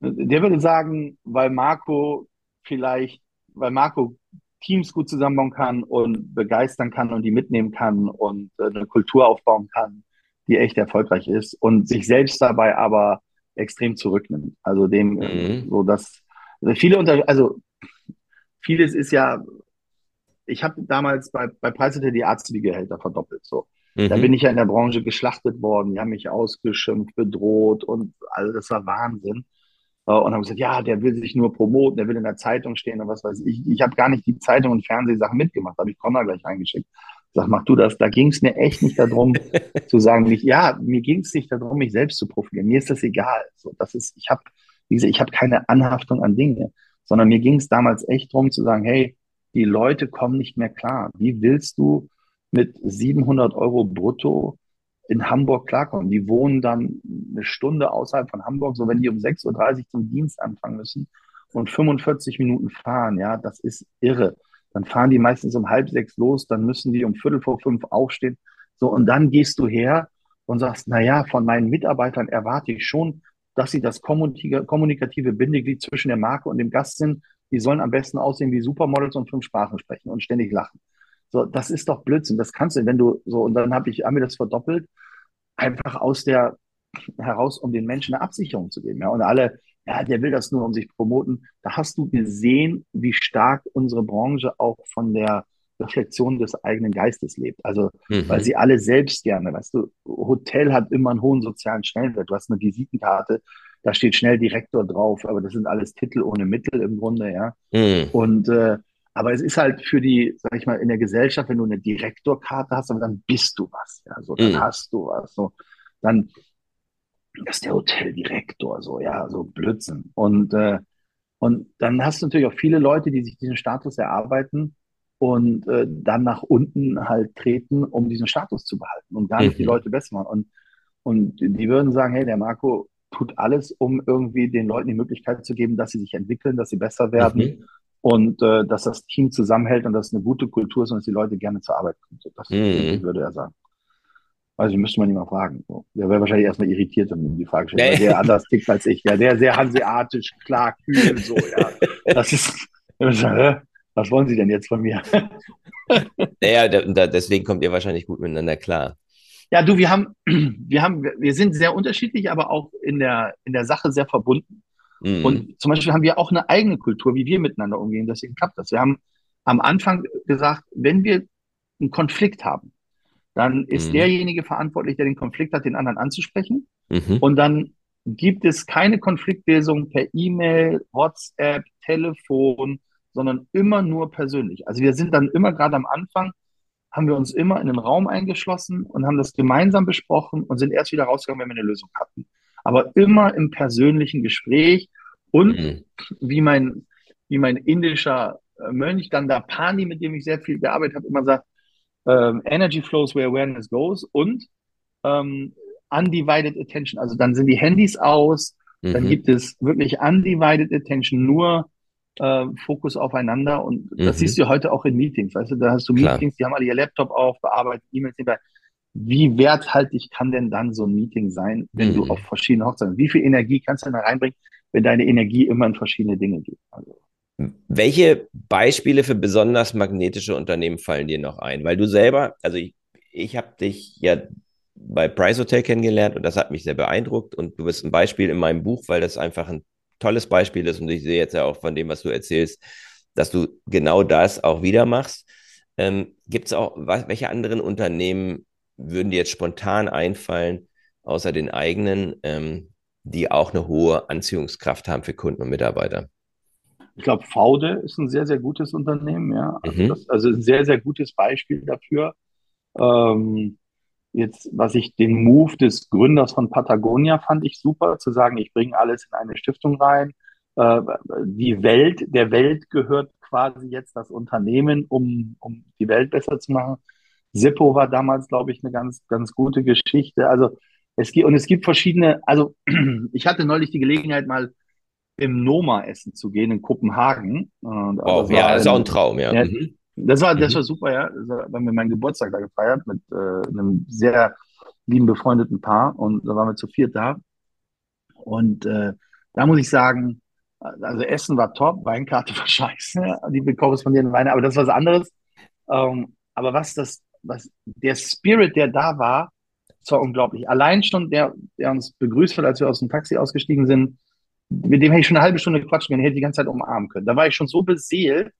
Der würde sagen, weil Marco vielleicht, weil Marco Teams gut zusammenbauen kann und begeistern kann und die mitnehmen kann und äh, eine Kultur aufbauen kann, die echt erfolgreich ist und sich selbst dabei aber extrem zurücknimmt. Also dem, äh, Mhm. so dass also viele unter, also vieles ist ja, ich habe damals bei, bei Preisleiter die Arztgehälter verdoppelt. So. Da Mhm. bin ich ja in der Branche geschlachtet worden, die haben mich ausgeschimpft, bedroht und also das war Wahnsinn. Äh, Und haben gesagt, ja, der will sich nur promoten, der will in der Zeitung stehen und was weiß ich. Ich habe gar nicht die Zeitung und Fernsehsachen mitgemacht, habe ich Connor gleich reingeschickt. Sag, mach du das. Da ging es mir echt nicht darum, [LAUGHS] zu sagen, mich, ja, mir ging es nicht darum, mich selbst zu profilieren. Mir ist das egal. So, das ist, ich habe, gesagt, ich habe keine Anhaftung an Dinge, sondern mir ging es damals echt darum zu sagen, hey, die Leute kommen nicht mehr klar. Wie willst du mit 700 Euro brutto in Hamburg klarkommen? Die wohnen dann eine Stunde außerhalb von Hamburg, so wenn die um 6.30 Uhr zum Dienst anfangen müssen und 45 Minuten fahren, ja, das ist irre. Dann fahren die meistens um halb sechs los, dann müssen die um Viertel vor fünf aufstehen. So, und dann gehst du her und sagst, na ja, von meinen Mitarbeitern erwarte ich schon, dass sie das kommunikative Bindeglied zwischen der Marke und dem Gast sind. Die sollen am besten aussehen wie Supermodels und fünf Sprachen sprechen und ständig lachen. So, das ist doch Blödsinn. Das kannst du, wenn du so, und dann habe ich, haben wir das verdoppelt, einfach aus der heraus, um den Menschen eine Absicherung zu geben. Ja, und alle, ja, der will das nur, um sich promoten. Da hast du gesehen, wie stark unsere Branche auch von der Reflexion des eigenen Geistes lebt. Also, weil Mhm. sie alle selbst gerne, weißt du, Hotel hat immer einen hohen sozialen Stellenwert. Du hast eine Visitenkarte, da steht schnell Direktor drauf, aber das sind alles Titel ohne Mittel im Grunde, ja. Mhm. Und äh, aber es ist halt für die, sag ich mal, in der Gesellschaft, wenn du eine Direktorkarte hast, dann bist du was, ja, so, dann Mhm. hast du was, so, dann ist der Hoteldirektor, so, ja, so Blödsinn. Und äh, und dann hast du natürlich auch viele Leute, die sich diesen Status erarbeiten und äh, dann nach unten halt treten, um diesen Status zu behalten und gar nicht die Mhm. Leute besser machen. Und und die würden sagen, hey, der Marco tut alles, um irgendwie den Leuten die Möglichkeit zu geben, dass sie sich entwickeln, dass sie besser werden Mhm. Und äh, dass das Team zusammenhält und dass es eine gute Kultur ist und dass die Leute gerne zur Arbeit kommen. So, das Mhm. würde er sagen. Also müsste man ihn mal fragen. So. Der wäre wahrscheinlich erstmal irritiert, wenn man ihm die Frage stellt, weil der [LAUGHS] anders tickt als ich. Ja, der sehr hanseatisch, klar, kühl, so, ja. Das ist, was wollen Sie denn jetzt von mir? [LAUGHS] Naja, da, deswegen kommt ihr wahrscheinlich gut miteinander klar. Ja, du, wir haben, [CLEARS THROAT] wir haben, wir sind sehr unterschiedlich, aber auch in der, in der Sache sehr verbunden. Mhm. Und zum Beispiel haben wir auch eine eigene Kultur, wie wir miteinander umgehen. Deswegen klappt das. Wir haben am Anfang gesagt, wenn wir einen Konflikt haben, dann ist Mhm. derjenige verantwortlich, der den Konflikt hat, den anderen anzusprechen. Mhm. Und dann gibt es keine Konfliktlösung per E-Mail, WhatsApp, Telefon, sondern immer nur persönlich. Also wir sind dann immer gerade am Anfang, haben wir uns immer in einen Raum eingeschlossen und haben das gemeinsam besprochen und sind erst wieder rausgegangen, wenn wir eine Lösung hatten. Aber immer im persönlichen Gespräch und Mhm. wie mein, wie mein indischer äh, Mönch Dandapani, mit dem ich sehr viel gearbeitet habe, immer sagt, ähm, Energy flows where awareness goes und ähm, undivided attention. Also dann sind die Handys aus, mhm. dann gibt es wirklich undivided attention, nur äh, Fokus aufeinander. Und das mhm. siehst du heute auch in Meetings. Weißt du, da hast du Meetings, Klar. die haben alle ihr Laptop auf, bearbeiten E-Mails nebenbei. Wie werthaltig kann denn dann so ein Meeting sein, wenn mhm. du auf verschiedene Hochzeiten, wie viel Energie kannst du da reinbringen, wenn deine Energie immer in verschiedene Dinge geht? Also, welche Beispiele für besonders magnetische Unternehmen fallen dir noch ein? Weil du selber, also ich, ich habe dich ja bei Price Hotel kennengelernt und das hat mich sehr beeindruckt und du bist ein Beispiel in meinem Buch, weil das einfach ein tolles Beispiel ist und ich sehe jetzt ja auch von dem, was du erzählst, dass du genau das auch wieder machst. Ähm, Gibt es auch, welche anderen Unternehmen würden dir jetzt spontan einfallen, außer den eigenen, ähm, die auch eine hohe Anziehungskraft haben für Kunden und Mitarbeiter? Ich glaube, Faude ist ein sehr, sehr gutes Unternehmen, ja. Also, mhm. das, also ein sehr, sehr gutes Beispiel dafür. Ähm, jetzt, was ich den Move des Gründers von Patagonia fand ich super, zu sagen, ich bringe alles in eine Stiftung rein. Äh, die Welt, der Welt gehört quasi jetzt das Unternehmen, um, um die Welt besser zu machen. Zippo war damals, glaube ich, eine ganz, ganz gute Geschichte. Also es gibt, und es gibt verschiedene, also [CLEARS THROAT] ich hatte neulich die Gelegenheit, mal im Noma essen zu gehen in Kopenhagen. Und oh, ja, das ist auch ein Traum, ja. ja mhm. Das war, das mhm. war super, ja. Da haben wir meinen Geburtstag da gefeiert mit äh, einem sehr lieben befreundeten Paar und da waren wir zu viert da. Und äh, da muss ich sagen, also Essen war top, Weinkarte [LAUGHS] war scheiße, die korrespondierenden Weine, aber das war was anderes. Ähm, aber was das, was der Spirit, der da war, das war unglaublich. Allein schon der, der uns begrüßt hat, als wir aus dem Taxi ausgestiegen sind, mit dem hätte ich schon eine halbe Stunde quatschen können, hätte die ganze Zeit umarmen können. Da war ich schon so beseelt,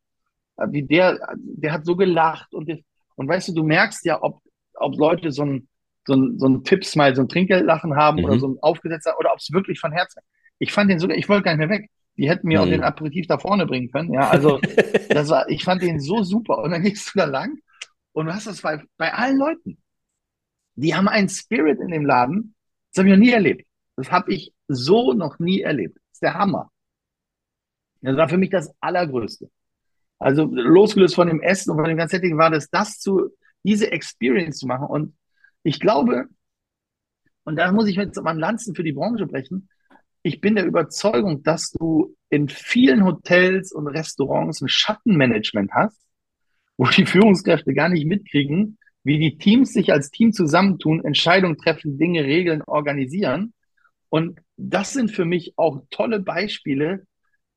äh, wie der, der hat so gelacht und, und weißt du, du merkst ja, ob, ob Leute so ein, so ein, so ein Tippsmile, so ein Trinkgeldlachen haben mhm. oder so ein aufgesetzter oder ob es wirklich von Herzen. Ich fand den sogar, ich wollte gar nicht mehr weg. Die hätten mir mhm. auch den Aperitif da vorne bringen können. Ja, also [LAUGHS] das war, ich fand den so super. Und dann gehst du da lang und du hast das bei, bei allen Leuten. Die haben einen Spirit in dem Laden. Das habe ich noch nie erlebt. Das habe ich so noch nie erlebt. Das ist der Hammer. Das war für mich das Allergrößte. Also losgelöst von dem Essen und von dem ganzen Setting war das, das zu, diese Experience zu machen. Und ich glaube, und da muss ich jetzt mal Lanzen für die Branche brechen, ich bin der Überzeugung, dass du in vielen Hotels und Restaurants ein Schattenmanagement hast, wo die Führungskräfte gar nicht mitkriegen, wie die Teams sich als Team zusammentun, Entscheidungen treffen, Dinge regeln, organisieren. Und das sind für mich auch tolle Beispiele,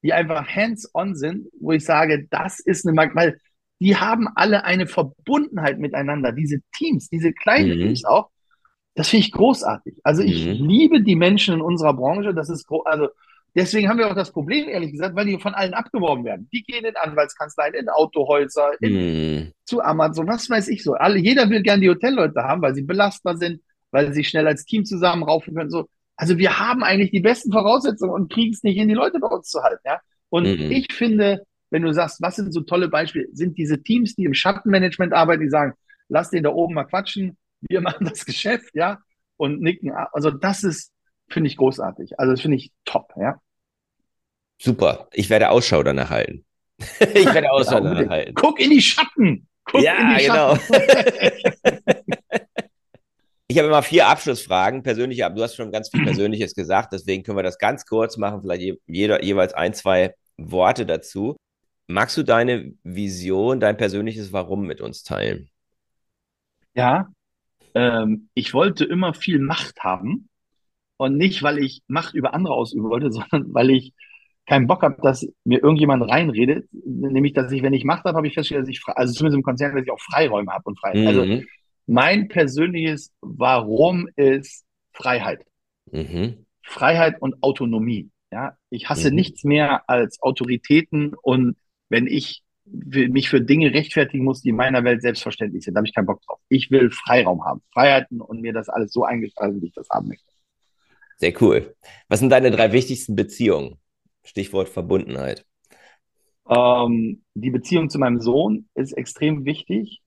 die einfach hands-on sind, wo ich sage, das ist eine, weil die haben alle eine Verbundenheit miteinander, diese Teams, diese kleinen mhm. Teams auch. Das finde ich großartig. Also ich mhm. liebe die Menschen in unserer Branche. Das ist, also deswegen haben wir auch das Problem, ehrlich gesagt, weil die von allen abgeworben werden. Die gehen in Anwaltskanzleien, in Autohäuser, in, mhm. zu Amazon, was weiß ich so. Alle, jeder will gerne die Hotelleute haben, weil sie belastbar sind, weil sie schnell als Team zusammen raufen können. So, also wir haben eigentlich die besten Voraussetzungen und kriegen es nicht hin, die Leute bei uns zu halten. Ja? Und mhm. ich finde, wenn du sagst, was sind so tolle Beispiele, sind diese Teams, die im Schattenmanagement arbeiten, die sagen, lass den da oben mal quatschen, wir [LAUGHS] machen das Geschäft, ja, und nicken. Also das ist, finde ich großartig. Also das finde ich top, ja. Super. Ich werde Ausschau danach halten. [LAUGHS] ich werde Ausschau danach halten. Guck in die Schatten. Guck ja, die genau. Schatten. [LAUGHS] Ich habe immer vier Abschlussfragen, persönliche, aber du hast schon ganz viel Persönliches gesagt, deswegen können wir das ganz kurz machen, vielleicht jeder, jeweils ein, zwei Worte dazu. Magst du deine Vision, dein persönliches Warum mit uns teilen? Ja, ähm, ich wollte immer viel Macht haben und nicht, weil ich Macht über andere ausüben wollte, [LAUGHS] sondern weil ich keinen Bock habe, dass mir irgendjemand reinredet. Nämlich, dass ich, wenn ich Macht habe, habe ich festgestellt, dass ich, also zumindest im Konzern, dass ich auch Freiräume habe und Freiheit. Also mhm. Also mein persönliches Warum ist Freiheit. Mhm. Freiheit und Autonomie. Ja, ich hasse mhm. nichts mehr als Autoritäten und wenn ich mich für Dinge rechtfertigen muss, die in meiner Welt selbstverständlich sind, da habe ich keinen Bock drauf. Ich will Freiraum haben, Freiheiten und mir das alles so eingestalten, wie ich das haben möchte. Sehr cool. Was sind deine drei wichtigsten Beziehungen? Stichwort Verbundenheit. Ähm, die Beziehung zu meinem Sohn ist extrem wichtig.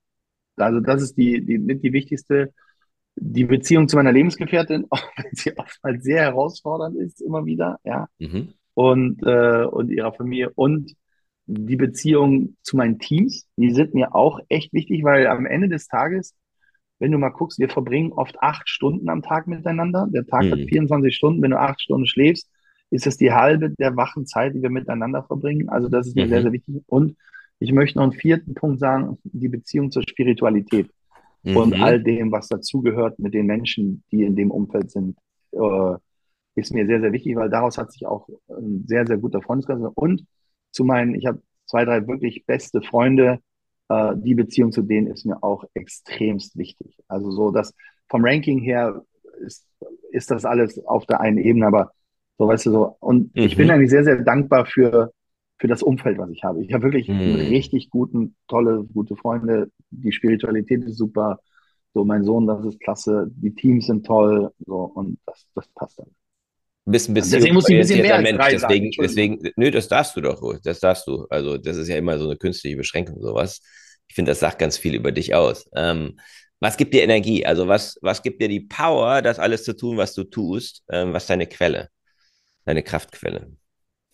Also das ist die, die, mit die wichtigste. Die Beziehung zu meiner Lebensgefährtin, [LAUGHS] auch wenn sie oftmals sehr herausfordernd ist, immer wieder, ja. Mhm. Und, äh, und ihrer Familie. Und die Beziehung zu meinen Teams, die sind mir auch echt wichtig, weil am Ende des Tages, wenn du mal guckst, wir verbringen oft acht Stunden am Tag miteinander. Der Tag Mhm. hat 24 Stunden. Wenn du acht Stunden schläfst, ist es die halbe der wachen Zeit, die wir miteinander verbringen. Also das ist mir Mhm. sehr, sehr wichtig. Und ich möchte noch einen vierten Punkt sagen, die Beziehung zur Spiritualität und Mhm. all dem, was dazugehört mit den Menschen, die in dem Umfeld sind, äh, ist mir sehr, sehr wichtig, weil daraus hat sich auch ein sehr, sehr guter Freundeskreis. Und zu meinen, ich habe zwei, drei wirklich beste Freunde, äh, die Beziehung zu denen ist mir auch extremst wichtig. Also so, dass vom Ranking her ist, ist das alles auf der einen Ebene, aber so, weißt du, so. Und ich bin Mhm. eigentlich sehr, sehr dankbar für, für das Umfeld, was ich habe. Ich habe wirklich einen Mhm. richtig guten, tolle, gute Freunde. Die Spiritualität ist super. So, mein Sohn, das ist klasse. Die Teams sind toll. So, und das, das passt dann. Bist ein Deswegen muss ich ein bisschen mehr als Mensch. drei sagen, Deswegen, deswegen, nö, das darfst du doch. Das darfst du. Also, das ist ja immer so eine künstliche Beschränkung, sowas. Ich finde, das sagt ganz viel über dich aus. Ähm, was gibt dir Energie? Also, was, was gibt dir die Power, das alles zu tun, was du tust? Ähm, was ist deine Quelle? Deine Kraftquelle?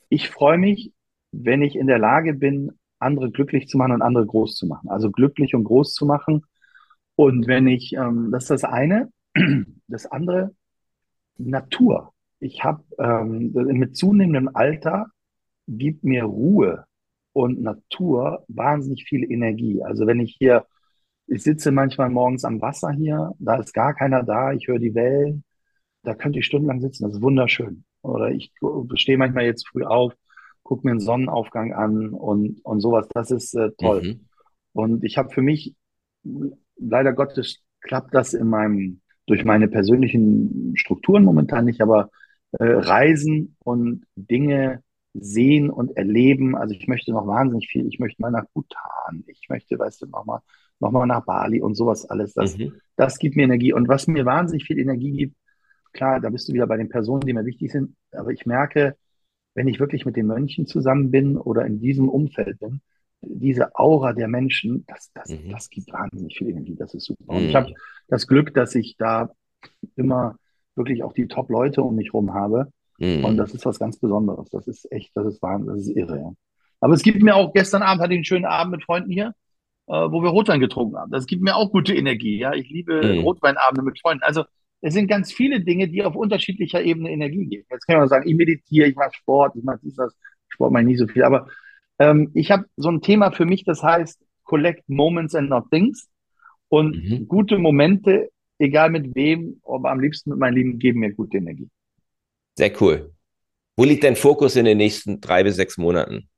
Ich freue mich, wenn ich in der Lage bin, andere glücklich zu machen und andere groß zu machen. Also glücklich und groß zu machen. Und wenn ich, ähm, das ist das eine. Das andere, Natur. Ich habe ähm, mit zunehmendem Alter gibt mir Ruhe und Natur wahnsinnig viel Energie. Also wenn ich hier, ich sitze manchmal morgens am Wasser hier, da ist gar keiner da, ich höre die Wellen, da könnte ich stundenlang sitzen, das ist wunderschön. Oder ich stehe manchmal jetzt früh auf, gucke mir einen Sonnenaufgang an und, und sowas, das ist äh, toll. Mhm. Und ich habe für mich, leider Gottes, klappt das in meinem, durch meine persönlichen Strukturen momentan nicht, aber äh, Reisen und Dinge sehen und erleben. Also ich möchte noch wahnsinnig viel. Ich möchte mal nach Bhutan. Ich möchte, weißt du, noch mal, noch mal nach Bali und sowas alles. Das, Mhm. das gibt mir Energie. Und was mir wahnsinnig viel Energie gibt, klar, da bist du wieder bei den Personen, die mir wichtig sind. Aber ich merke, wenn ich wirklich mit den Mönchen zusammen bin oder in diesem Umfeld bin, diese Aura der Menschen, das, das, Mhm. das gibt wahnsinnig viel Energie. Das ist super. Und ich Mhm. habe das Glück, dass ich da immer wirklich auch die Top-Leute um mich rum habe. Und Mhm. das ist was ganz Besonderes. Das ist echt, das ist Wahnsinn, das ist irre, ja. Aber es gibt mir auch, gestern Abend hatte ich einen schönen Abend mit Freunden hier, äh, wo wir Rotwein getrunken haben. Das gibt mir auch gute Energie, ja. Ich liebe Mhm. Rotweinabende mit Freunden. Also, es sind ganz viele Dinge, die auf unterschiedlicher Ebene Energie geben. Jetzt kann man sagen, ich meditiere, ich mache Sport, ich mache dies, das. Sport mache ich nicht so viel. Aber ähm, ich habe so ein Thema für mich, das heißt Collect Moments and Not Things. Und Mhm. gute Momente, egal mit wem, aber am liebsten mit meinen Lieben, geben mir gute Energie. Sehr cool. Wo liegt dein Fokus in den nächsten drei bis sechs Monaten?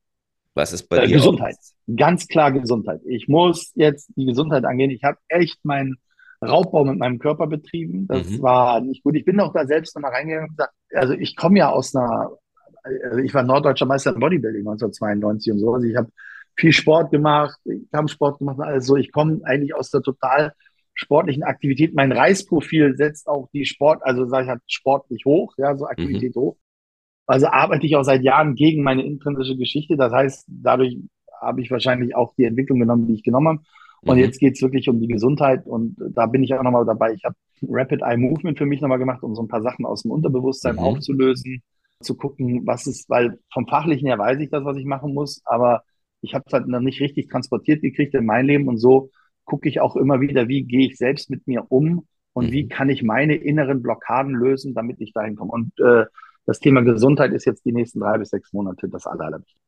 Was ist bei Äh, dir? Gesundheit. Ganz klar Gesundheit. Ich muss jetzt die Gesundheit angehen. Ich habe echt meinen Raubbau mit meinem Körper betrieben. Das Mhm. war nicht gut. Ich bin auch da selbst nochmal reingegangen und gesagt, also ich komme ja aus einer, also ich war norddeutscher Meister im Bodybuilding 1992 und so. Also ich habe viel Sport gemacht, Kampfsport gemacht und alles so. Ich komme eigentlich aus der total sportlichen Aktivität. Mein Reisprofil setzt auch die Sport, also sage ich halt sportlich hoch, ja, so Aktivität hoch. Also arbeite ich auch seit Jahren gegen meine intrinsische Geschichte. Das heißt, dadurch habe ich wahrscheinlich auch die Entwicklung genommen, die ich genommen habe. Und Mhm. jetzt geht's wirklich um die Gesundheit und da bin ich auch nochmal dabei. Ich habe Rapid Eye Movement für mich nochmal gemacht, um so ein paar Sachen aus dem Unterbewusstsein Mhm. aufzulösen, zu gucken, was ist, weil vom Fachlichen her weiß ich das, was ich machen muss, aber ich habe es halt noch nicht richtig transportiert gekriegt in mein Leben und so gucke ich auch immer wieder, wie gehe ich selbst mit mir um und Mhm. wie kann ich meine inneren Blockaden lösen, damit ich dahin komme. Und äh, das Thema Gesundheit ist jetzt die nächsten drei bis sechs Monate das aller, allerwichtigste.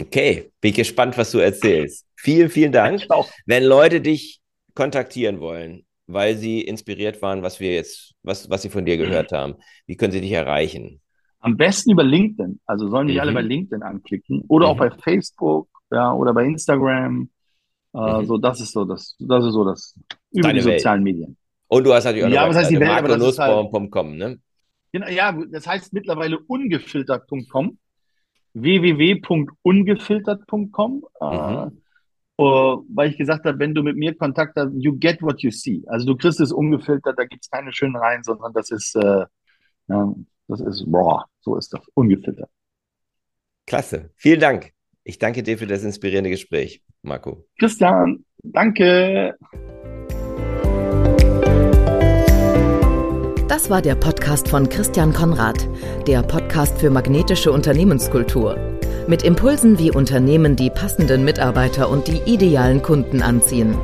Okay, bin gespannt, was du erzählst. Vielen, vielen Dank. Wenn Leute dich kontaktieren wollen, weil sie inspiriert waren, was wir jetzt, was, was sie von dir gehört haben, wie können sie dich erreichen? Am besten über LinkedIn. Also sollen die Mhm. alle bei LinkedIn anklicken oder auch Mhm. bei Facebook, ja, oder bei Instagram. Äh, Mhm. So, das ist so das, das ist so das über Deine die Welt. sozialen Medien. Und du hast natürlich auch Ja, eine was heißt die Welt, aber das halt- markonussbaum.com, ne? Genau, ja, das heißt mittlerweile ungefiltert.com, www.ungefiltert.com, äh, Mhm. äh, weil ich gesagt habe, wenn du mit mir Kontakt hast, you get what you see. Also du kriegst es ungefiltert, da gibt's keine schönen Reihen, sondern das ist, äh, ja, das ist raw, so ist das, ungefiltert. Klasse. Vielen Dank. Ich danke dir für das inspirierende Gespräch, Marco. Christian, danke. Das war der Podcast von Christian Konrad, der Podcast für magnetische Unternehmenskultur. Mit Impulsen, wie Unternehmen die passenden Mitarbeiter und die idealen Kunden anziehen.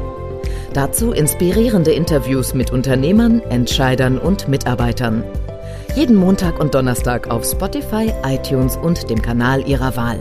Dazu inspirierende Interviews mit Unternehmern, Entscheidern und Mitarbeitern. Jeden Montag und Donnerstag auf Spotify, iTunes und dem Kanal Ihrer Wahl.